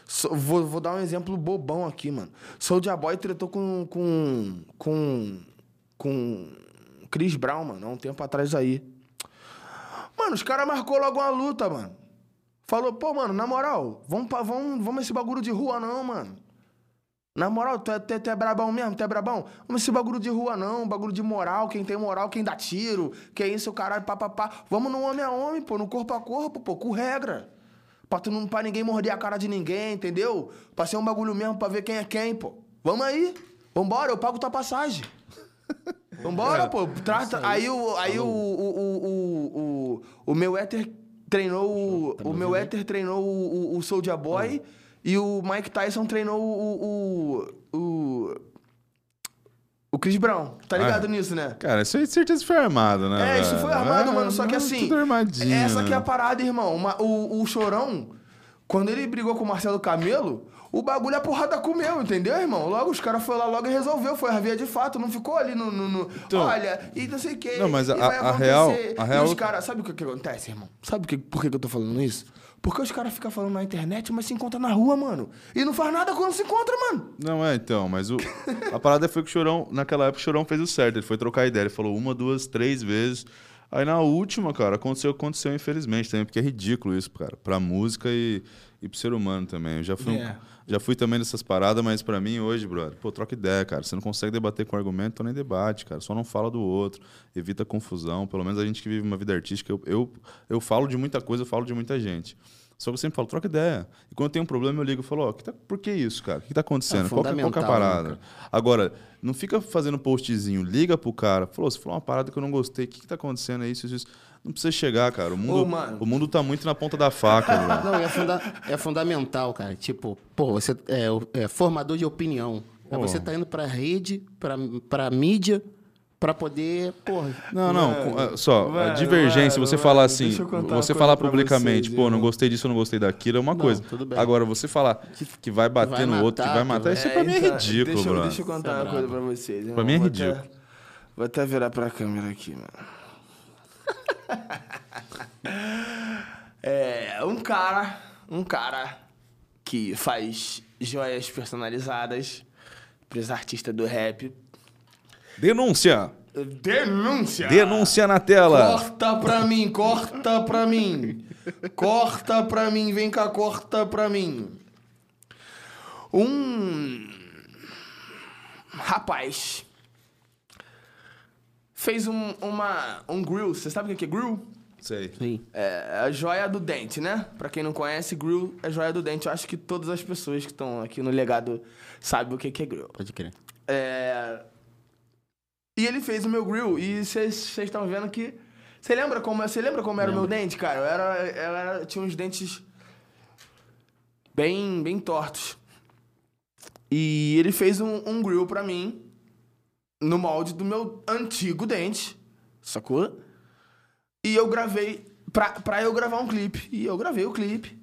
So- vou, vou dar um exemplo bobão aqui, mano. Soulja Boy tretou com. com. com. com. Chris Brown, mano, há um tempo atrás aí. Mano, os caras marcou logo uma luta, mano. Falou, pô, mano, na moral, vamos, pra, vamos, vamos esse bagulho de rua não, mano. Na moral, tu é, tu, é, tu é brabão mesmo? Tu é brabão? Vamos esse bagulho de rua não, bagulho de moral, quem tem moral, quem dá tiro, que é isso, o caralho, pá, pá, pá. Vamos no homem a homem, pô, no corpo a corpo, pô, com regra. Pra, tu não, pra ninguém morder a cara de ninguém, entendeu? Pra ser um bagulho mesmo, pra ver quem é quem, pô. Vamos aí. Vambora, eu pago tua passagem. Vambora, pô. Trata. Aí, o, aí o, o, o, o, o, o meu éter treinou o. O meu éter treinou o, o, o Soulja Boy e o Mike Tyson treinou o. o, o o Chris Brown, tá ligado Ah. nisso, né? Cara, isso aí de certeza foi armado, né? É, isso foi armado, É, mano. Só que é assim. Tudo armadinho. Essa que é a né? parada, irmão. O, o Chorão, quando ele brigou com o Marcelo Camelo, o bagulho a porrada comeu, entendeu, irmão? Logo os caras foram lá logo e resolveu. Foi a via de fato, não ficou ali no. no- no- Então- olha, e não sei o quê. Não, mas e a- vai a real- a E real- os caras, sabe o que, que acontece, irmão? Sabe o que, por que, que eu tô falando isso? Porque os caras ficam falando na internet, mas se encontram na rua, mano. E não faz nada quando se encontra, mano. Não, é, então, mas o, a parada foi que o Chorão, naquela época, o Chorão fez o certo. Ele foi trocar ideia. Ele falou uma, duas, três vezes. Aí na última, cara, aconteceu, aconteceu, infelizmente, também, porque é ridículo isso, cara. Pra música e, e pro ser humano também. Eu já fui, um- É. já fui também nessas paradas, mas pra mim hoje, brother, pô, troca ideia, cara. Você não consegue debater com argumento, então nem debate, cara. Só não fala do outro, evita confusão. Pelo menos a gente que vive uma vida artística, eu, eu, eu falo de muita coisa, eu falo de muita gente. Só que eu sempre falo, troca ideia. E quando tem um problema, eu ligo e falo, ó, que tá- por que isso, cara? O que tá acontecendo? É qual, que, qual que é a fundamental, parada? né, Agora, não fica fazendo postzinho, liga pro cara, falou, você falou uma parada que eu não gostei, o que, que tá acontecendo? É isso, isso, isso. Não precisa chegar, cara. O mundo, Ô, mano. o mundo tá muito na ponta da faca, velho. Não, é, funda- é fundamental, cara. Tipo, pô, você é, o- é formador de opinião. Aí Pô. você tá indo pra rede, pra, pra mídia, pra poder, porra. Não, não, com- é, só, a mano, divergência, mano, você mano, falar assim, deixa eu contar uma você coisa falar pra publicamente, vocês, pô, não irmão. gostei disso, não gostei daquilo, é uma Não, coisa. tudo bem. Agora, você falar que vai bater vai no outro, que matar, vai matar, isso É, pra mim é então, ridículo, deixa, eu- bro. Deixa eu contar é uma coisa pra vocês. Pra irmão. mim é Vou até- ridículo. vou até virar pra câmera aqui, mano. é, um cara, um cara que faz joias personalizadas pros artistas do rap. Denúncia! Denúncia! Denúncia na tela! Corta pra mim, corta pra mim. Corta pra mim, vem cá, corta pra mim. Um rapaz fez um, uma, um grill. Você sabe o que é grill? Sei. Sim. É a joia do dente, né? Pra quem não conhece, grill é joia do dente. Eu acho que todas as pessoas que estão aqui no legado sabem o que que é grill. Pode crer. É... E ele fez o meu grill e vocês estão vendo que. Você lembra como, você lembra como era o meu dente, cara? Eu era, eu era- tinha uns dentes bem, bem tortos. E ele fez um, um grill pra mim no molde do meu antigo dente, sacou? E eu gravei, pra, pra eu gravar um clipe. E eu gravei o clipe.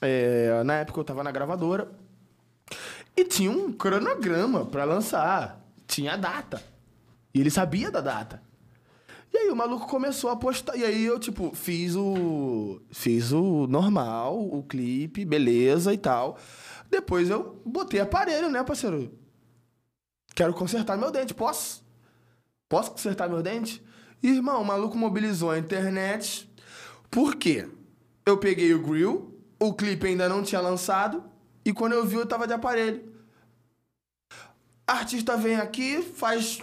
É, na época eu tava na gravadora. E tinha um cronograma pra lançar. Tinha a data. E ele sabia da data. E aí o maluco começou a postar. E aí eu, tipo, fiz o. Fiz o normal, o clipe, beleza e tal. Depois eu botei aparelho, né, parceiro? Quero consertar meu dente, posso? Posso consertar meu dente? Irmão, o maluco mobilizou a internet. Por quê? Eu peguei o grill, o clipe ainda não tinha lançado, e quando eu vi, eu tava de aparelho. Artista vem aqui, faz.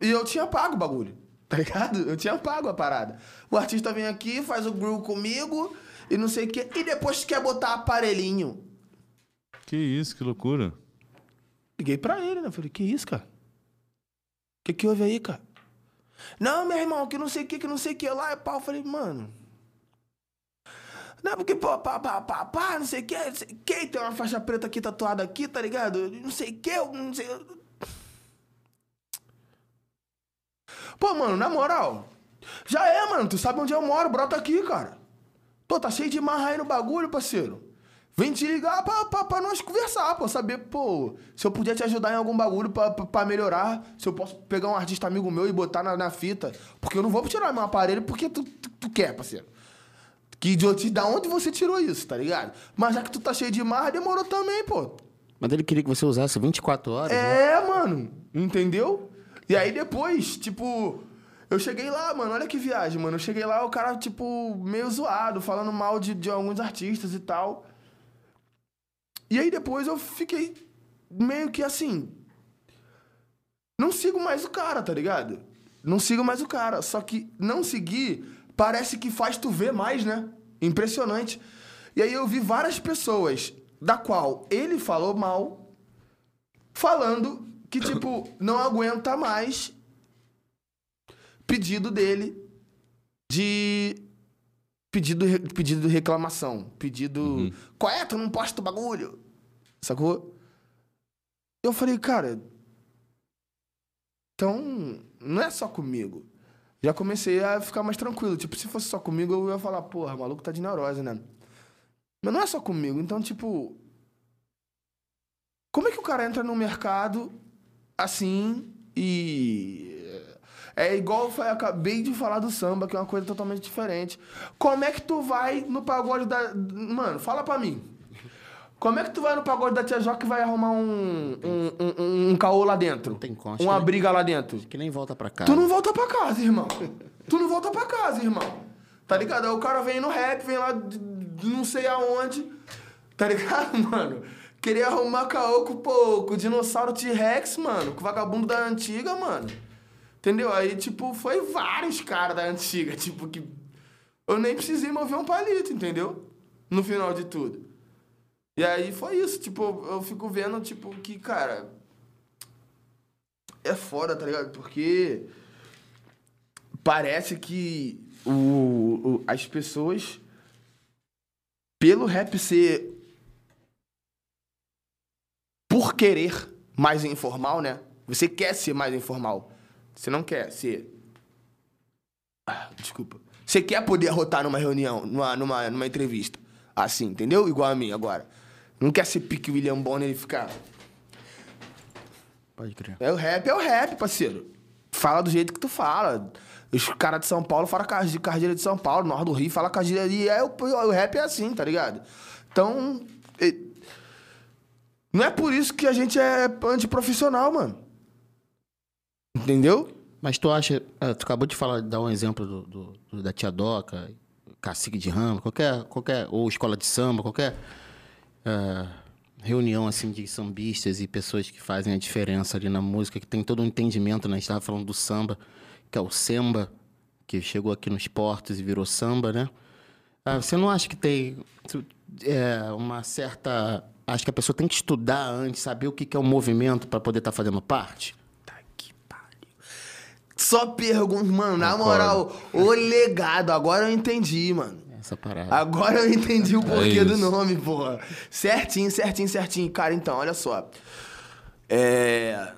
E eu tinha pago o bagulho, tá ligado? Eu tinha pago a parada. O artista vem aqui, faz o grill comigo, e não sei o quê, e depois quer botar aparelhinho. Que isso, que loucura. Liguei pra ele, né? Falei, que isso, cara? O que que houve aí, cara? Não, meu irmão, que não sei o que, que não sei o que lá. E pau, eu falei, mano. Não, porque, pô, pá, pá, pá, pá, não sei o que, não sei o que, tem uma faixa preta aqui tatuada aqui, tá ligado? Não sei o que, eu não sei. Pô, mano, na moral. Já é, mano, tu sabe onde eu moro, brota aqui, cara. Pô, tá cheio de marra aí no bagulho, parceiro. Vem te ligar pra, pra, pra nós conversar, pô. Saber, pô, se eu puder te ajudar em algum bagulho pra, pra, pra melhorar. Se eu posso pegar um artista amigo meu e botar na, na fita. Porque eu não vou tirar meu aparelho porque tu, tu, tu quer, parceiro. Que idiotice, da onde você tirou isso, tá ligado? Mas já que tu tá cheio de marra, demorou também, pô. Mas ele queria que você usasse 24 horas. né? É, mano. Entendeu? E aí depois, tipo, eu cheguei lá, mano, olha que viagem, mano. Eu cheguei lá, o cara, tipo, meio zoado, falando mal de, de alguns artistas e tal. E aí depois eu fiquei meio que assim. Não sigo mais o cara, tá ligado? Não sigo mais o cara. Só que não seguir parece que faz tu ver mais, né? Impressionante. E aí eu vi várias pessoas da qual ele falou mal, falando que, tipo, não aguenta mais pedido dele de. Pedido, pedido de reclamação. Pedido. Qual é? Tu não posta o bagulho? Sacou? Eu falei, cara. Então, não é só comigo. Já comecei a ficar mais tranquilo. Tipo, se fosse só comigo, eu ia falar, porra, o maluco tá de neurose, né? Mas não é só comigo. Então, tipo. Como é que o cara entra no mercado assim e. É igual eu acabei de falar do samba, que é uma coisa totalmente diferente. Como é que tu vai no pagode da. Mano, fala pra mim. Como é que tu vai no pagode da Tia Joca e vai arrumar um, um, um, um caô lá dentro? Não tem acho Uma que- briga lá dentro? Que nem volta pra casa. Tu não volta pra casa, irmão. Tu não volta pra casa, irmão. Tá ligado? Aí o cara vem no rap, vem lá de, de não sei aonde. Tá ligado, mano? Queria arrumar caô com, pô, com o dinossauro T-Rex, mano. Com o vagabundo da antiga, mano. Entendeu? Aí, tipo, foi vários caras da antiga, tipo, que. Eu nem precisei mover um palito, entendeu? No final de tudo. E aí foi isso, tipo, eu fico vendo, tipo, que, cara. É foda, tá ligado? Porque parece que o, o- as pessoas, pelo rap ser por querer mais informal, né? Você quer ser mais informal. Você não quer ser. Ah, desculpa. Você quer poder arrotar numa reunião, numa, numa, numa entrevista. Assim, entendeu? Igual a mim agora. Não quer ser pique William Bonner e ficar. Pode crer. É o rap, é o rap, parceiro. Fala do jeito que tu fala. Os caras de São Paulo falam carreira de São Paulo, nós do Rio fala carreira de. É, o, o rap é assim, tá ligado? Então. e- não é por isso que a gente é antiprofissional, mano. Entendeu? Mas tu acha. ah, Tu acabou de falar, dar um exemplo do, do- do- da Tia Doca, Cacique de Rama, qualquer, qualquer. Ou escola de samba, qualquer. ah, reunião assim de sambistas e pessoas que fazem a diferença ali na música, que tem todo um entendimento, né? A gente estava falando do samba, que é o samba, que chegou aqui nos portos e virou samba, né? Ah, você não acha que tem é, uma certa. Acho que a pessoa tem que estudar antes, saber o que que é o movimento para poder estar fazendo parte? Só pergunta, mano, na moral, o legado, agora eu entendi, mano. essa parada. Agora eu entendi o porquê do isso. nome, porra. Certinho, certinho, certinho. Cara, então, olha só. É...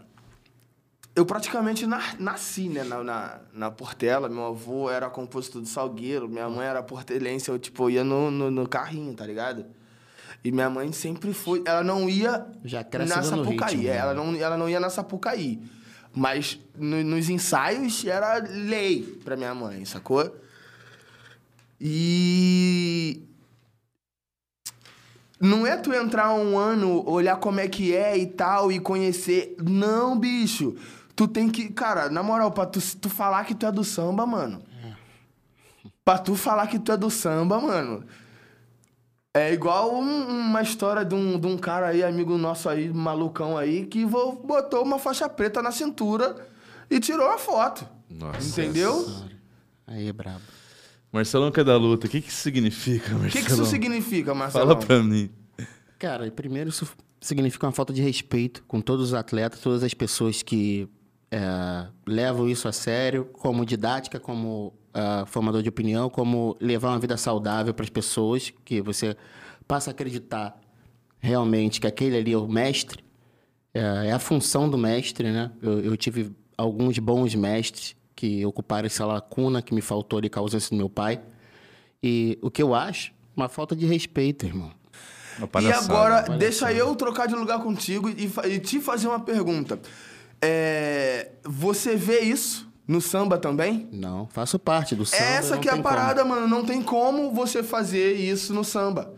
Eu praticamente na- nasci, né, na, na, na Portela. Meu avô era compositor do Salgueiro, minha mãe era portelense. Eu, tipo, ia no, no, no carrinho, tá ligado? E minha mãe sempre foi... Ela não ia Já na Sapucaí. ritmo, é, né? ela, não, ela não ia na Sapucaí. Mas no- nos ensaios era lei pra minha mãe, sacou? E não é tu entrar um ano, olhar como é que é e tal, e conhecer. Não, bicho. Tu tem que. Cara, na moral, pra tu, tu falar que tu é do samba, mano. Pra tu falar que tu é do samba, mano. É igual um- uma história de um, de um cara aí, amigo nosso aí, malucão aí, que botou uma faixa preta na cintura e tirou a foto. Nossa. Entendeu? Aí é brabo. Marcelão que é da luta, o que que isso significa, Marcelão? O que, que isso significa, Marcelo? Fala pra mim. Cara, primeiro isso significa uma falta de respeito com todos os atletas, todas as pessoas que é, levam isso a sério, como didática, como ah, formador de opinião, como levar uma vida saudável para as pessoas, que você passa a acreditar realmente que aquele ali é o mestre, é, é a função do mestre, né? Eu, eu tive alguns bons mestres que ocuparam essa lacuna que me faltou ali, causa do meu pai. E o que eu acho? Uma falta de respeito, irmão. E agora, deixa eu trocar de lugar contigo e, e te fazer uma pergunta. É, você vê isso no samba também? Não, faço parte do samba. Essa que é a tem como. parada, mano. Não tem como você fazer isso no samba.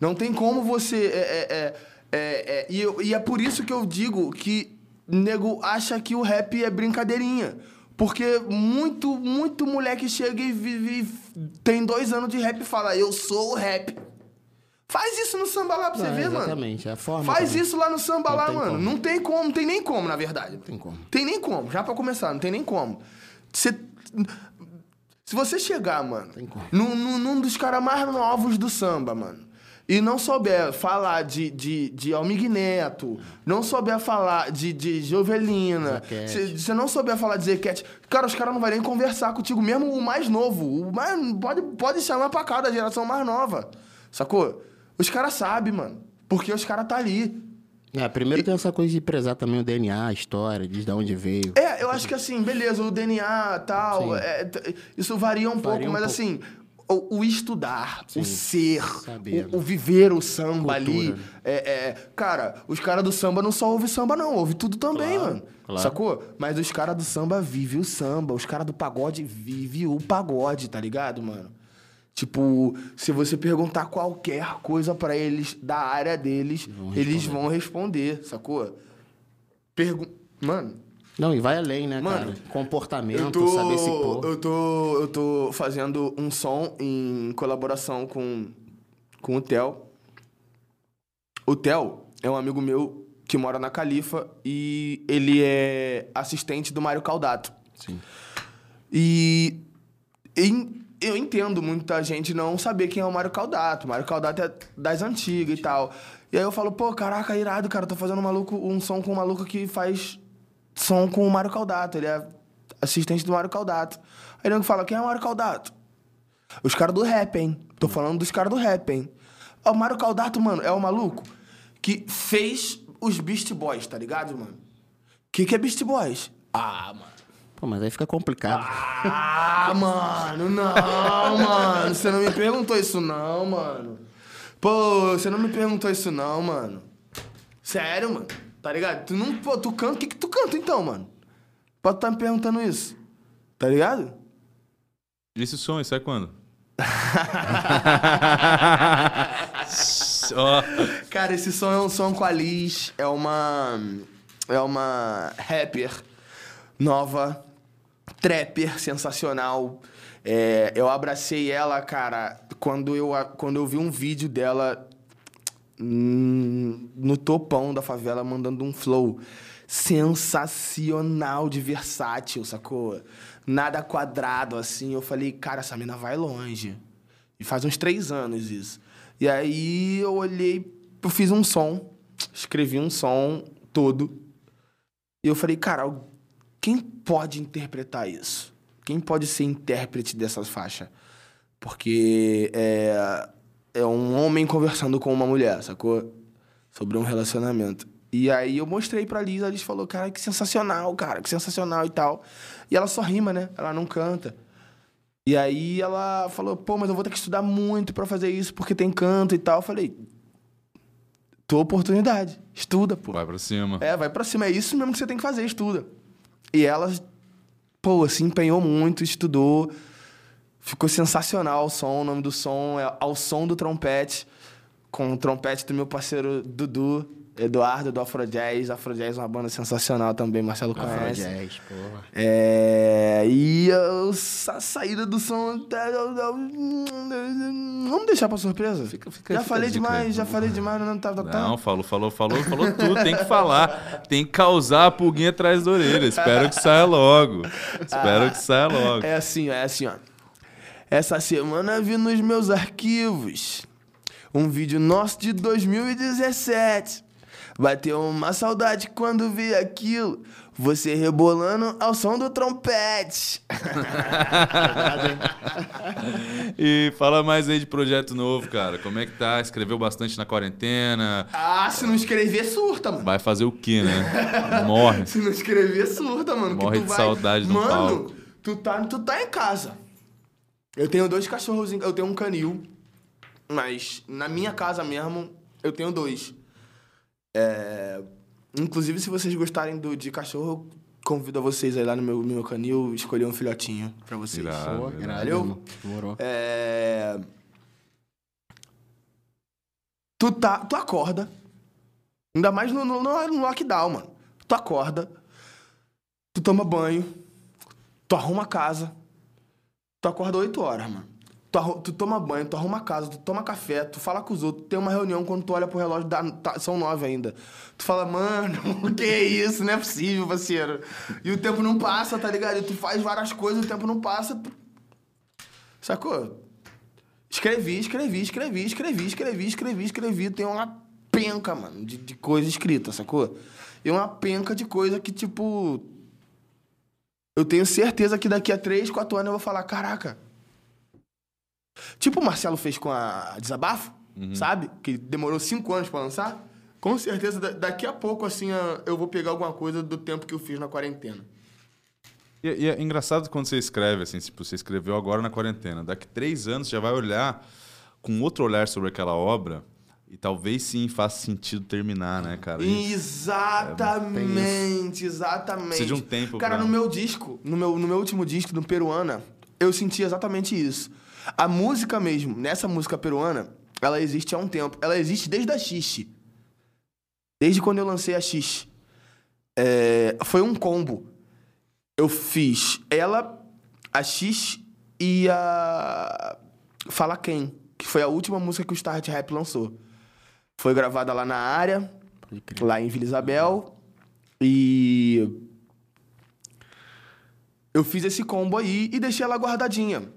Não tem como você. É, é, é, é, é, e, eu- e é por isso que eu digo que nego acha que o rap é brincadeirinha. Porque muito, muito moleque chega e vive, tem dois anos de rap e fala, eu sou o rap. Faz isso no samba lá pra você Não, ver, mano. exatamente, é a forma Faz também. isso lá no samba Não lá, mano. como. Não tem como, não tem nem como, na verdade. Não tem como. Tem nem como, já pra começar, não tem nem como. Você- se você chegar, mano, Tem como. num, num- num dos caras mais novos do samba, mano, e não souber falar de, de, de Almig Neto, não souber falar de, de Jovelina, se você não souber falar de Zequete, cara, os caras não vão nem conversar contigo, mesmo o mais novo. O mais, pode, pode chamar pra cá da geração mais nova, sacou? Os caras sabem, mano, porque os caras tá ali. É, primeiro tem essa coisa de prezar também o DNA, a história, de onde veio. É, eu acho que assim, beleza, o DNA tal, Sim. é, isso varia um pouco, Varia um mas pouco. assim, o, o estudar, o ser, o, o viver o samba ali. Cultura. É, é, cara, os caras do samba não só ouvem samba, não, ouve tudo também, Claro, mano. claro. Sacou? Mas os caras do samba vivem o samba, os caras do pagode vivem o pagode, tá ligado, mano? Tipo, se você perguntar qualquer coisa pra eles da área deles, vão eles vão responder, sacou? Pergun Mano, Não, e vai além, né, Mano, cara? Comportamento, tô, saber se pôr. eu tô, eu tô fazendo um som em colaboração com, com o Theo. O Theo é um amigo meu que mora na Califa e ele é assistente do Mário Caldato. Sim. E em- eu entendo muita gente não saber quem é o Mário Caldato. Mário Caldato é das antigas e tal. E aí eu falo, pô, caraca, irado, cara, tô fazendo um, maluco, um som com um maluco que faz som com o Mário Caldato. Ele é assistente do Mário Caldato. Aí ele fala, quem é o Mário Caldato? Os caras do rap, hein? Tô falando dos caras do rap, hein? O Mário Caldato, mano, é o maluco que fez os Beast Boys, tá ligado, mano? O que, que é Beast Boys? Ah, mano. Pô, mas aí fica complicado. Ah, mano, não, mano. Você não me perguntou isso, não, mano. Pô, você não me perguntou isso, não, mano. Sério, mano. Tá ligado? Tu não. Pô, tu canta. O que, que tu canta então, mano? Pode estar me perguntando isso. Tá ligado? E esse som, aí sai quando? Cara, esse som é um som com a Liz. É uma. É uma rapper nova, trapper sensacional. É, eu abracei ela, cara, quando eu, quando eu vi um vídeo dela hum, no topão da favela mandando um flow sensacional de versátil, sacou? Nada quadrado assim. Eu falei, cara, essa mina vai longe. E faz uns três anos isso. E aí eu olhei, eu fiz um som, escrevi um som todo. E eu falei, cara, quem pode interpretar isso? Quem pode ser intérprete dessa faixa? Porque é, é um homem conversando com uma mulher, sacou? Sobre um relacionamento. E aí eu mostrei pra Liz, a Liz falou, cara, que sensacional, cara, que sensacional e tal. E ela só rima, né? Ela não canta. E aí ela falou, pô, mas eu vou ter que estudar muito pra fazer isso, porque tem canto e tal. Eu falei, tua oportunidade, estuda, pô. Vai pra cima. É, vai pra cima, é isso mesmo que você tem que fazer, estuda. E ela, pô, se empenhou muito, estudou. Ficou sensacional o som, o nome do som é Ao Som do Trompete, com o trompete do meu parceiro Dudu, Eduardo, do Afrojazz. Afrojazz é uma banda sensacional também, Marcelo conhece. Jazz, porra. É. E a, a saída do som. tá- Vamos deixar pra surpresa? Fica- fica- já fica falei demais, já falei demais, não tá, tá, tá. Não, falou, falou, falou, falou tudo. Tem que falar. Tem que causar a pulguinha atrás da orelha. Espero que saia logo. Espero que saia logo. É assim, ó, é assim, ó. Essa semana vi nos meus arquivos um vídeo nosso de 2017. Bateu uma saudade quando vi aquilo. Você rebolando ao som do trompete. E fala mais aí de projeto novo, cara. Como é que tá? Escreveu bastante na quarentena. Ah, se não escrever, surta, mano. Vai fazer o quê, né? Morre. Se não escrever, surta, mano. que Morre tu de vai- saudade no mano, palco. Tu tá, tu tá em casa. Eu tenho dois cachorros, em- eu tenho um canil. Mas na minha casa mesmo, eu tenho dois. É, Inclusive, se vocês gostarem do, de cachorro, eu convido a vocês aí lá no meu, no meu canil escolher um filhotinho pra vocês. Irado. Pô, irado. Valeu? Demorou. É... Tu, tá, tu acorda. Ainda mais no, no, no lockdown, mano. Tu acorda. Tu toma banho. Tu arruma a casa. Tu acorda 8 horas, mano. Tu, tu toma banho, tu arruma casa, tu toma café, tu fala com os outros, tem uma reunião quando tu olha pro relógio, dá, tá- são nove ainda. Tu fala, mano, que isso? Não é possível, parceiro. E o tempo não passa, tá ligado? E tu faz várias coisas, o tempo não passa. tu- Sacou? Escrevi, escrevi, escrevi, escrevi, escrevi, escrevi, escrevi. Tem uma penca, mano, de, de coisa escrita, sacou? E uma penca de coisa que, tipo. Eu tenho certeza que daqui a três, quatro anos eu vou falar: caraca. Tipo o Marcelo fez com a Desabafo, sabe? Que demorou cinco anos pra lançar. Com certeza, da- daqui a pouco, assim, eu vou pegar alguma coisa do tempo que eu fiz na quarentena. E, e é engraçado quando você escreve, assim, tipo, você escreveu agora na quarentena. Daqui três anos você já vai olhar com outro olhar sobre aquela obra e talvez sim faça sentido terminar, né, cara? E- Exatamente, exatamente. Precisa de um tempo Cara, pra- no meu disco, no meu, no meu último disco, no Peruana, eu senti exatamente isso. A música mesmo, nessa música peruana, ela existe há um tempo. Ela existe desde a Xixi. Desde quando eu lancei a Xixi. É, foi um combo. Eu fiz ela, a X e a Fala Quem, que foi a última música que o Start Rap lançou. Foi gravada lá na área, lá em Vila Isabel. E eu fiz esse combo aí e deixei ela guardadinha.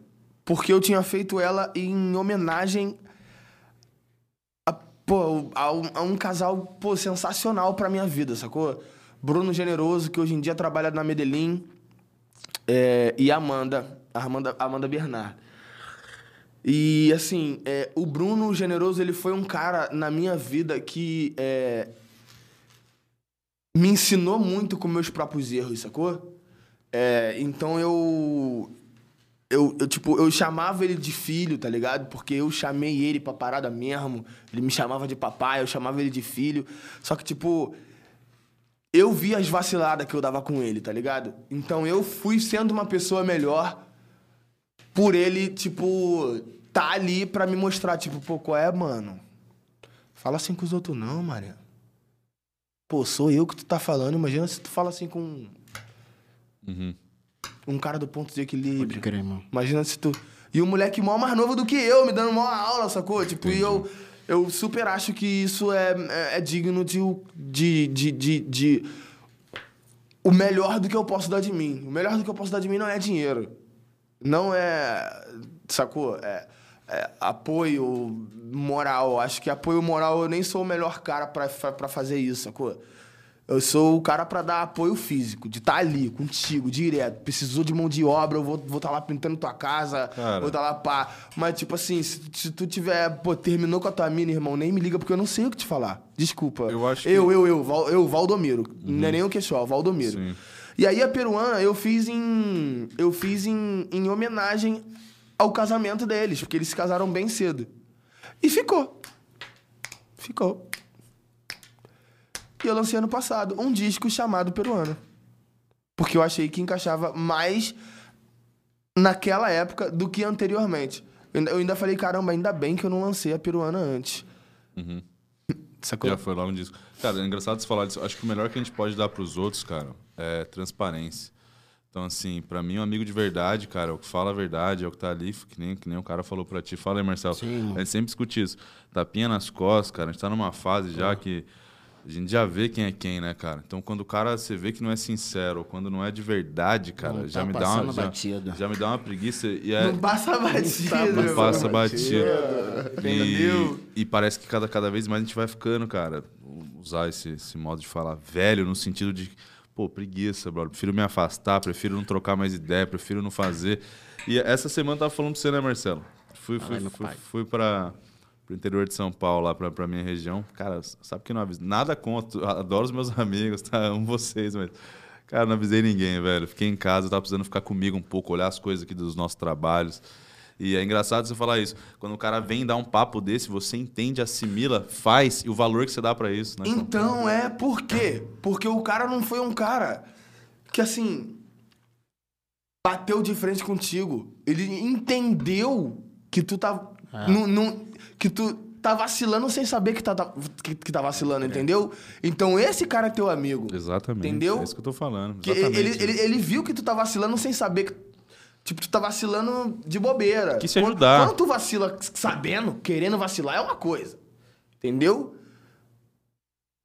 Porque eu tinha feito ela em homenagem a, pô, a, um, a um casal pô, sensacional pra minha vida, sacou? Bruno Generoso, que hoje em dia trabalha na Medellín, é, e Amanda, Amanda, Amanda Bernard. E assim, é, o Bruno Generoso, ele foi um cara na minha vida que é, me ensinou muito com meus próprios erros, sacou? É, então eu, eu, eu, tipo, eu chamava ele de filho, tá ligado? Porque eu chamei ele pra parada mesmo. Ele me chamava de papai, eu chamava ele de filho. Só que, tipo, eu vi as vaciladas que eu dava com ele, tá ligado? Então eu fui sendo uma pessoa melhor por ele, tipo, tá ali pra me mostrar, tipo, pô, qual é, mano? Fala assim com os outros não, Maria. Pô, sou eu que tu tá falando, imagina se tu fala assim com Uhum. Um cara do ponto de Pode equilíbrio. crer, irmão. Imagina se tu. E o moleque mó mais novo do que eu, me dando mó aula, sacou? Tipo, e eu, eu super acho que isso é, é, é digno de, de, de, de, de. O melhor do que eu posso dar de mim. O melhor do que eu posso dar de mim não é dinheiro. Não é. Sacou? É, é apoio moral. Acho que apoio moral eu nem sou o melhor cara pra fazer isso, sacou? Eu sou o cara pra dar apoio físico, de estar ali contigo, direto. Precisou de mão de obra, eu vou estar vou tá lá pintando tua casa, Cara. vou estar lá pá. Mas, tipo assim, se, se tu tiver, pô, terminou com a tua mina, irmão, nem me liga, porque eu não sei o que te falar. Desculpa. Eu acho que- Eu, eu, eu, Val- eu, Valdomiro. Não é nem o Queixó, o Valdomiro. Sim. E aí a peruana eu fiz em. Eu fiz em, em homenagem ao casamento deles, porque eles se casaram bem cedo. E ficou. Ficou. Eu lancei ano passado um disco chamado Peruana. Porque eu achei que encaixava mais naquela época do que anteriormente. Eu ainda- falei, caramba, ainda bem que eu não lancei a peruana antes. Sacou? Já foi lá um disco. Cara, é engraçado você falar disso. Acho que o melhor que a gente pode dar pros outros, cara, é transparência. Então, assim, pra mim, um amigo de verdade, cara, é o que fala a verdade, é o que tá ali, que nem, que nem o cara falou pra ti. Fala aí, Marcelo. Sim, a gente sempre discute isso. Tapinha nas costas, cara. A gente tá numa fase já que a gente já vê quem é quem, né, cara? Então, quando o cara, você vê que não é sincero, ou quando não é de verdade, cara, Não já tá me dá uma... Já, batida. já me dá uma preguiça. E é, Não passa batida. Tá não passa batida. Entendeu? E, e parece que cada, cada vez mais a gente vai ficando, cara, usar esse, esse modo de falar velho, no sentido de, pô, preguiça, brother. Prefiro me afastar, prefiro não trocar mais ideia, prefiro não fazer. E essa semana eu tava falando pra você, né, Marcelo? Fui, fui, fui, fui pra, pro interior de São Paulo, lá pra, pra minha região. Cara, sabe que não aviso. Nada contra, adoro os meus amigos, tá? Amo vocês, mas. Cara, não avisei ninguém, velho. Fiquei em casa, tava precisando ficar comigo um pouco, olhar as coisas aqui dos nossos trabalhos. E é engraçado você falar isso. Quando o cara vem dar um papo desse, você entende, assimila, faz e o valor que você dá pra isso, né? Então é por quê? Porque o cara não foi um cara que assim bateu de frente contigo. Ele entendeu que tu tá É. não, não- que tu tá vacilando sem saber que tá, tá- que, que tá vacilando, entendeu? Então esse cara é teu amigo. Exatamente. Entendeu? É isso que eu tô falando. Que Exatamente. ele, ele, ele viu que tu tá vacilando sem saber que. Tipo, tu tá vacilando de bobeira. Te Quando- ajudar. Quando, tu vacila sabendo, querendo vacilar, é uma coisa. Entendeu?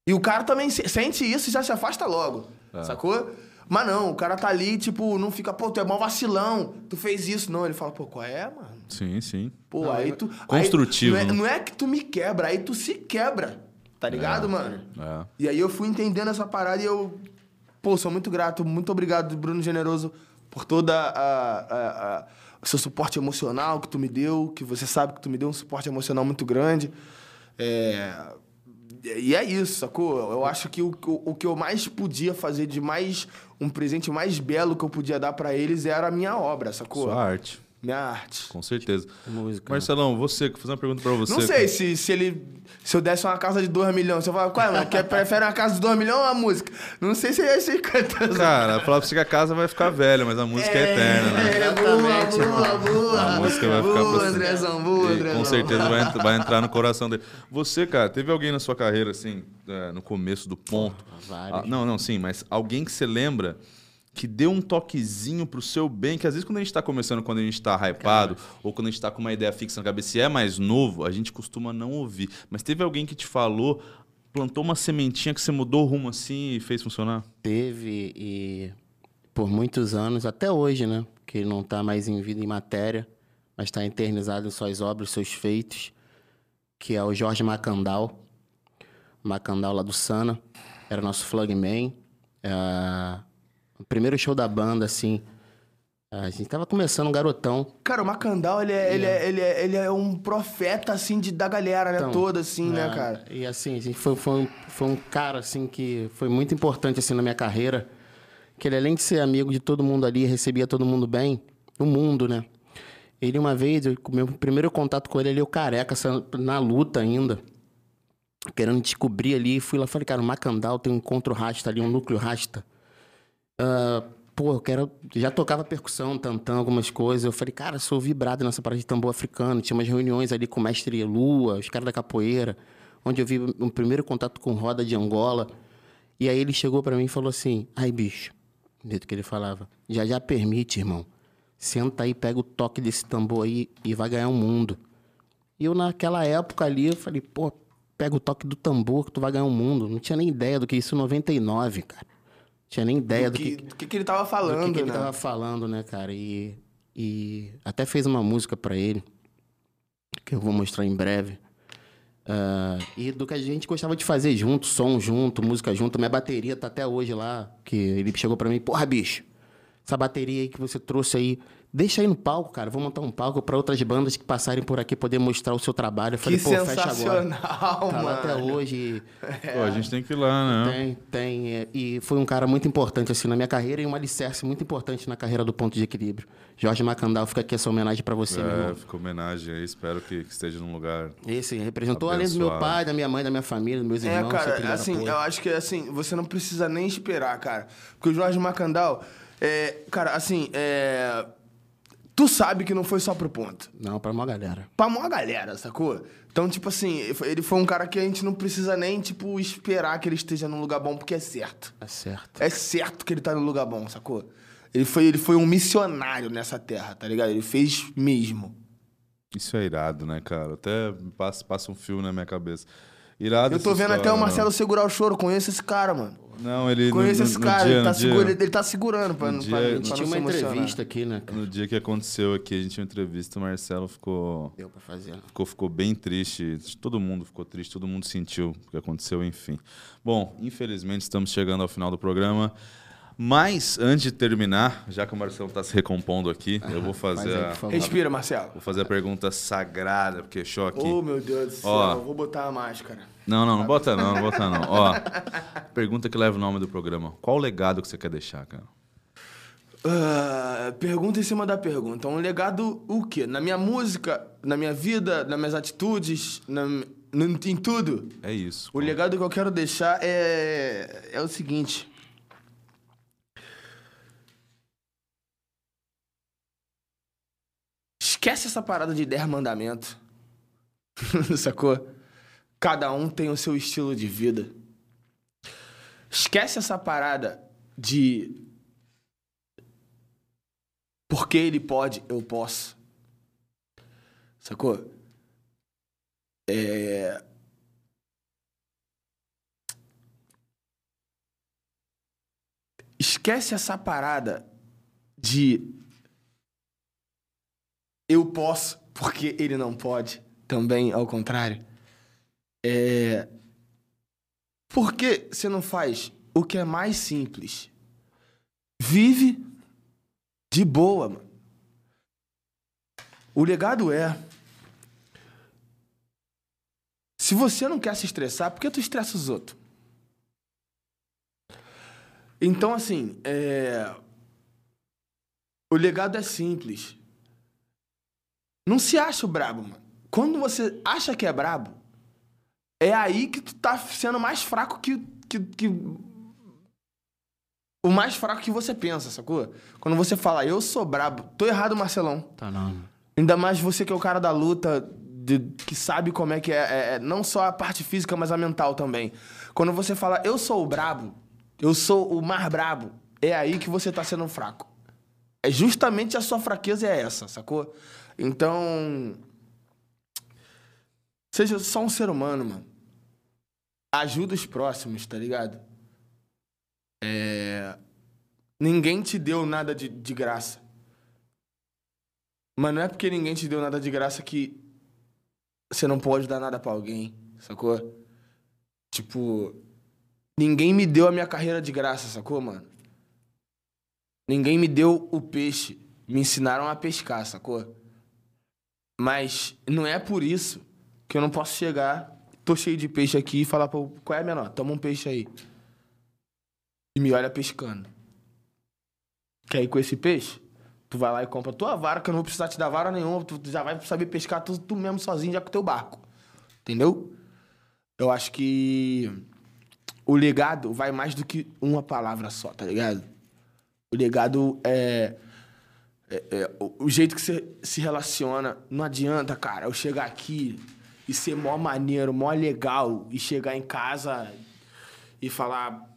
E o cara também se- sente isso e já se afasta logo. É. Sacou? Mas não, o cara tá ali, tipo, não fica, pô, tu é mó vacilão, tu fez isso. Não, ele fala, pô, qual é, mano? Sim, sim. Pô, aí tu. Construtivo, Aí, não, é, né? não é que tu me quebra, aí tu se quebra. Tá ligado, mano? É. E aí eu fui entendendo essa parada e eu, pô, sou muito grato, muito obrigado, Bruno Generoso, por toda a, a- a- o seu suporte emocional que tu me deu, que você sabe que tu me deu um suporte emocional muito grande. É, e é isso, sacou? Eu acho que o, o, o que eu mais podia fazer de mais um presente mais belo que eu podia dar pra eles era a minha obra, sacou? Sua arte, Minha arte. com certeza. Música. Marcelão, você, vou fazer uma pergunta pra você. Não sei se, se ele. Se eu desse uma casa de 2 milhões, você fala, qual é, mano? Quer, prefere uma casa de 2 milhões ou uma música? Não sei se é 50. Cara, falar pra você que a casa vai ficar velha, mas a música é, eterna, né? É, boa, boa, boa. A música vai ficar boa, pra. Andrezão, boa, Andrezão. com certeza vai, vai entrar no coração dele. Você, cara, teve alguém na sua carreira, assim, é, no começo do ponto? vários. Ah, não, não, sim, mas alguém que você lembra que deu um toquezinho pro seu bem, que às vezes quando a gente tá começando, quando a gente tá hypado, ou quando a gente tá com uma ideia fixa na cabeça e é mais novo, a gente costuma não ouvir. Mas teve alguém que te falou, plantou uma sementinha que você mudou o rumo assim e fez funcionar? Teve e por muitos anos, até hoje, né? Que ele não está mais em vida em matéria, mas está eternizado em suas obras, seus feitos, que é o Jorge Macandal. Macandal lá do Sana, era nosso flagman. É, o primeiro show da banda, assim, a gente tava começando um garotão. Cara, o Macandal, ele é, ele, é, ele, é, ele é um profeta, assim, de, da galera, né? Então, Toda, assim, né, É, cara? E assim, a gente foi, foi, um, foi um cara assim que foi muito importante assim na minha carreira. Que ele, além de ser amigo de todo mundo ali, recebia todo mundo bem, o mundo, né? Ele, uma vez, eu- o meu primeiro contato com ele, ele, eu careca, sa- na luta ainda, querendo descobrir ali. Fui lá falei, cara, o Macandal tem um encontro rasta ali, um núcleo rasta. Ah, pô, eu quero. Já tocava percussão, tantã, algumas coisas. Eu falei, cara, sou vibrado nessa parada de tambor africano. Tinha umas reuniões ali com o mestre Lua, os caras da capoeira, onde eu vi um primeiro contato com roda de Angola. E aí ele chegou pra mim e falou assim: ai, bicho, do que ele falava, já já permite, irmão. Senta aí, pega o toque desse tambor aí e vai ganhar um mundo. E eu, naquela época ali, eu falei, pô, pega o toque do tambor que tu vai ganhar um mundo. Não tinha nem ideia do que isso em 99, cara. Tinha nem ideia do, do que, que, do que, que ele tava do falando, que, que ele né? tava falando, né, cara? E, e até fez uma música pra ele, que eu vou mostrar em breve. Ah, e do que a gente gostava de fazer junto, som junto, música junto. Minha bateria tá até hoje lá, que ele chegou pra mim, porra, bicho, essa bateria aí que você trouxe aí, deixa aí no palco, cara. Vou montar um palco pra outras bandas que passarem por aqui poder mostrar o seu trabalho. Eu Que falei, pô, fecha agora. sensacional, Tá mano. lá até hoje. Pô, a gente tem que ir lá, né? Tem, tem. é, E foi um cara muito importante, assim, na minha carreira e um alicerce muito importante na carreira do Ponto de Equilíbrio. Jorge Macandal, fica aqui essa homenagem pra você, meu É, irmão. ficou homenagem aí. Espero que, que esteja num lugar. Esse representou além do meu Abençoado. pai, da minha mãe, da minha família, dos meus É, irmãos. sempre cara, assim, apoio. eu acho que assim, você não precisa nem esperar, cara. Porque o Jorge Macandal, é, cara, assim, é, tu sabe que não foi só pro ponto. Não, pra uma galera. Pra maior galera, sacou? Então, tipo assim, ele foi um cara que a gente não precisa nem, tipo, esperar que ele esteja num lugar bom, porque é certo. É certo. É certo que ele tá num lugar bom, sacou? Ele foi, ele foi um missionário nessa terra, tá ligado? Ele fez mesmo. Isso é irado, né, cara? Até passa, passa um fio na minha cabeça. Irado Eu tô vendo até história, o Marcelo mano. segurar o choro, conheço esse cara, mano. Não, ele. no- Conheço no- esse no cara, dia- ele, tá dia- segura- ele tá segurando pra, dia- pra, a pra A não gente tinha uma emocionar. entrevista aqui, né? cara? No dia que aconteceu aqui, a gente tinha uma entrevista, o Marcelo ficou. Deu pra fazer. Ficou, ficou bem triste. Todo mundo ficou triste, todo mundo sentiu o que aconteceu, enfim. Bom, infelizmente estamos chegando ao final do programa. Mas, antes de terminar, já que o Marcelo está se recompondo aqui, eu vou Faz fazer, aí, a, favor. Respira, Marcelo. vou fazer a pergunta sagrada, porque choque. Oh, meu Deus do céu. Ó. Vou botar a máscara. Não, não, não bota não, não bota não. Ó, pergunta que leva o nome do programa. Qual o legado que você quer deixar, cara? Ah, pergunta em cima da pergunta. Um legado o quê? Na minha música, na minha vida, nas minhas atitudes, na, no- em tudo. É isso. O legado que eu quero deixar é, é o seguinte. Esquece essa parada de 10 mandamentos. Sacou? Cada um tem o seu estilo de vida. Esquece essa parada de. Porque ele pode, eu posso. Sacou? É. Esquece essa parada de eu posso porque ele não pode. Também ao contrário. É. Por que você não faz o que é mais simples? Vive de boa, mano. O legado é. Se você não quer se estressar, por que tu estressa os outros? Então, assim, é... o legado é simples. Não se acha o brabo, mano. Quando você acha que é brabo, é aí que tu tá sendo mais fraco que, que, que... O mais fraco que você pensa, sacou? Quando você fala, eu sou brabo, tô errado, Marcelão. Tá não. Ainda mais você que é o cara da luta, de- que sabe como é que é, é- é não só a parte física, mas a mental também. Quando você fala, eu sou o brabo, eu sou o mais brabo, é aí que você tá sendo fraco. É justamente a sua fraqueza é essa, sacou? Então. Seja só um ser humano, mano. Ajuda os próximos, tá ligado? É. Ninguém te deu nada de, de graça. Mas não é porque ninguém te deu nada de graça que você não pode dar nada pra alguém, sacou? Tipo, ninguém me deu a minha carreira de graça, sacou, mano? Ninguém me deu o peixe. Me ensinaram a pescar, sacou? Mas não é por isso que eu não posso chegar, tô cheio de peixe aqui e falar, pô, qual é a menor? Toma um peixe aí. E me olha pescando. Quer ir com esse peixe? Tu vai lá e compra tua vara, que eu não vou precisar te dar vara nenhuma, tu já vai saber pescar tu, tu mesmo sozinho já com teu barco. Entendeu? Eu acho que o legado vai mais do que uma palavra só, tá ligado? O legado é, é- é o, o jeito que você se relaciona. Não adianta, cara, eu chegar aqui e ser mó maneiro, mó legal, e chegar em casa e falar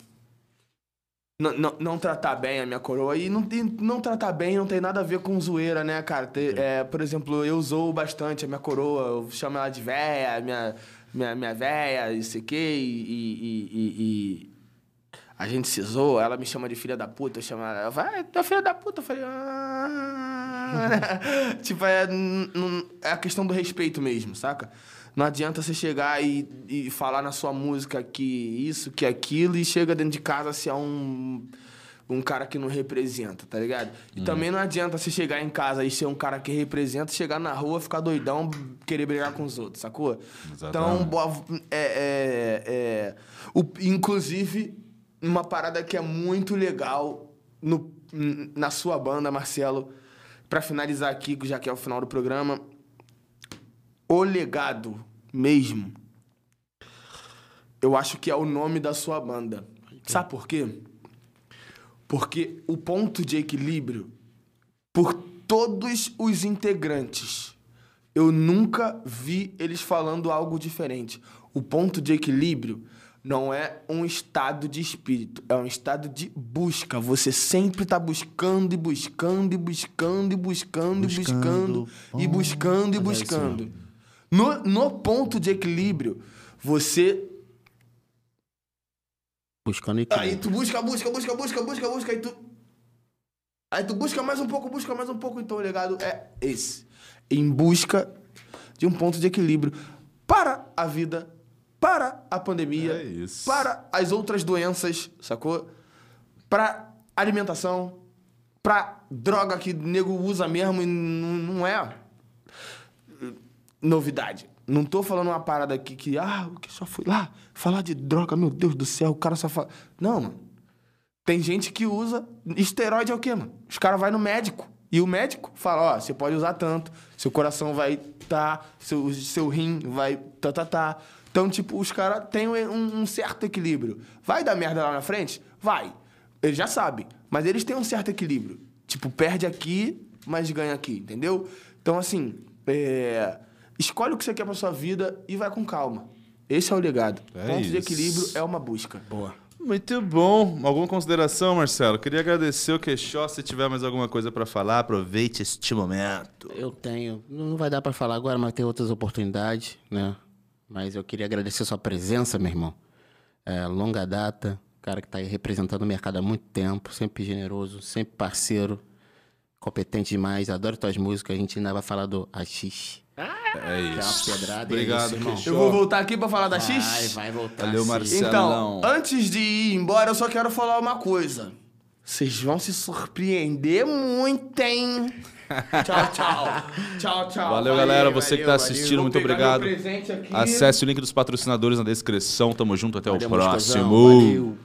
não, não, não tratar bem a minha coroa. E não, tem, não tratar bem não tem nada a ver com zoeira, né, cara? Te- é, por exemplo, eu zoo bastante a minha coroa, eu chamo ela de véia, minha, minha, minha véia, isso aqui, e, e, e- e- a gente se zoa, ela me chama de filha da puta, eu chamo ela, vai, tua filha da puta. Eu falei, ah... tipo, é, é a questão do respeito mesmo, saca? Não adianta você chegar e, e falar na sua música que isso, que aquilo, e chega dentro de casa se é um, um cara que não representa, tá ligado? E também não adianta você chegar em casa e ser um cara que representa, chegar na rua, ficar doidão, querer brigar com os outros, sacou? Então, Exatamente. boa- é, é, é, o- inclusive, uma parada que é muito legal no, na sua banda, Marcelo, pra finalizar aqui, já que é o final do programa, o legado mesmo, eu acho que é o nome da sua banda. Sabe por quê? Porque o ponto de equilíbrio, por todos os integrantes, eu nunca vi eles falando algo diferente. O ponto de equilíbrio não é um estado de espírito, é um estado de busca. Você sempre tá buscando e buscando e buscando e buscando e buscando e buscando e buscando. No, no ponto de equilíbrio, você Buscando Aí equilíbrio. tu busca, busca, busca, busca, busca, busca, aí tu. Aí tu busca mais um pouco, busca mais um pouco, então o legado é esse. Em busca de um ponto de equilíbrio para a vida, para a pandemia, É para as outras doenças, sacou? Para alimentação, pra droga que nego usa mesmo e não não é novidade. Não tô falando uma parada aqui que, ah, o que só fui lá falar de droga, meu Deus do céu, o cara só fala. Não, mano. Tem gente que usa. Esteroide é o quê, mano? Os caras vão no médico. E o médico fala: ó, você pode usar tanto, seu coração vai tá, seu, seu rim vai tá, tá, tá. Então, tipo, os caras têm um, um certo equilíbrio. Vai dar merda lá na frente? Vai. Eles já sabem. Mas eles têm um certo equilíbrio. Tipo, perde aqui, mas ganha aqui, entendeu? Então, assim, é, escolhe o que você quer pra sua vida e vai com calma. Esse é o legado. É Ponto de isso. equilíbrio é uma busca. Boa. Muito bom. Alguma consideração, Marcelo? Queria agradecer o Queixó. Se tiver mais alguma coisa pra falar, aproveite este momento. Eu tenho. Não vai dar pra falar agora, mas tem outras oportunidades, né? Mas eu queria agradecer a sua presença, meu irmão. É, longa data, cara que tá aí representando o mercado há muito tempo, sempre generoso, sempre parceiro, competente demais. Adoro tuas músicas. A gente ainda vai falar do Axis. É Que é isso. uma pedrada. e é Obrigado, isso. Eu vou voltar aqui pra falar da Vai, X? vai voltar. Valeu, sim. Marcelo. Então, Marcelão. antes de ir embora, eu só quero falar uma coisa. Vocês vão se surpreender muito, hein? tchau, tchau. Tchau, tchau. Valeu, galera. Você que tá valeu. assistindo, muito obrigado. Acesse o link dos patrocinadores na descrição. Tamo junto. Até Valeu, o próximo. Valeu.